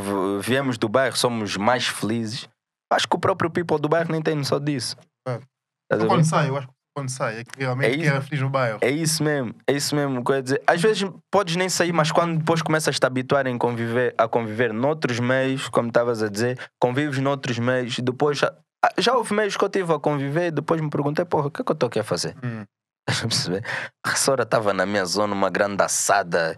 viemos do bairro somos mais felizes. Acho que o próprio people do bairro nem tem noção disso. É. Quando sai, eu acho que quando sai, é que realmente É quem isso. feliz no bairro. É isso mesmo, é isso mesmo que eu ia dizer. Às vezes podes nem sair, mas quando depois começas a te habituar em conviver, a conviver noutros meios, como estavas a dizer, convives noutros meios, e depois já, ah, já houve meios que eu tive a conviver e depois me perguntei, porra, o que é que eu estou aqui a fazer? Hum. A? A Ressora estava na minha zona, uma grande assada,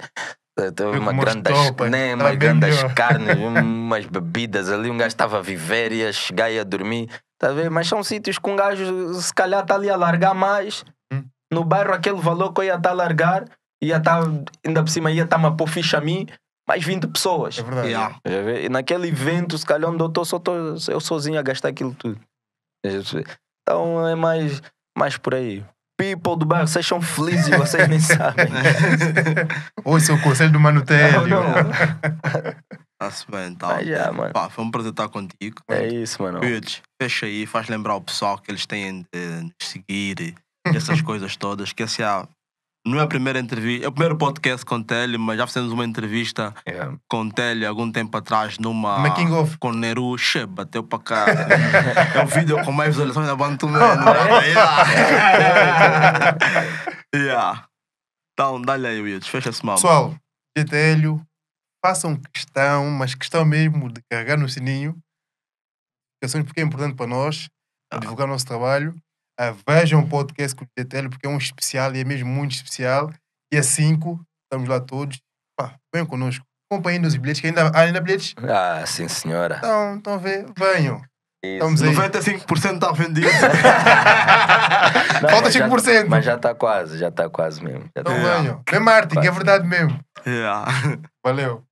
eh, uma grande, topas, né, umas bem grandes melhor. carnes, umas bebidas ali, um gajo estava a viver, ia chegar e ia dormir, tá a ver? Mas são sítios que um gajo se calhar está ali a largar mais. Hum. No bairro, aquele valor que eu ia estar a largar, ia estar, ainda por cima, ia estar-me a pôr ficha a mim, mais 20 pessoas. É verdade. Yeah. E naquele evento, se calhar onde eu estou, só tô eu sozinho a gastar aquilo tudo. Então é mais, mais por aí. People do bairro, vocês são felizes e vocês nem sabem. Ouça o conselho do. Não, não. Está-se bem, então. Mas já, mano. Pá, foi um prazer estar contigo. É isso, mano. Wilds, fecha aí, faz lembrar o pessoal que eles têm de nos seguir e essas coisas todas. Que esse é, não é a primeira entrevista, é o primeiro podcast com o Telly, mas já fizemos uma entrevista Yeah. com o Telly algum tempo atrás numa. Making of. Com o Neru, che, bateu para cá. é o vídeo com mais visualizações da Bantuman. yeah. yeah. Então, dá-lhe aí, Wilds, fecha esse mamo. Pessoal, GTL, façam questão, mas questão mesmo de carregar no sininho. Porque é importante para nós, para divulgar o nosso trabalho. Ah, vejam o podcast com o GTL, porque é um especial e é mesmo muito especial. Dia 5, estamos lá todos. Pá, venham connosco. Acompanhem nos bilhetes, que ainda há ainda bilhetes. Ah, sim, senhora. Então, estão a ver? Venham. Isso. Estamos aí. 95% está vendido. Não, Falta mas já- 5%. Mas já está quase, já está quase mesmo. Já Então tá- venham. É marketing, é verdade mesmo. yeah. Valeu.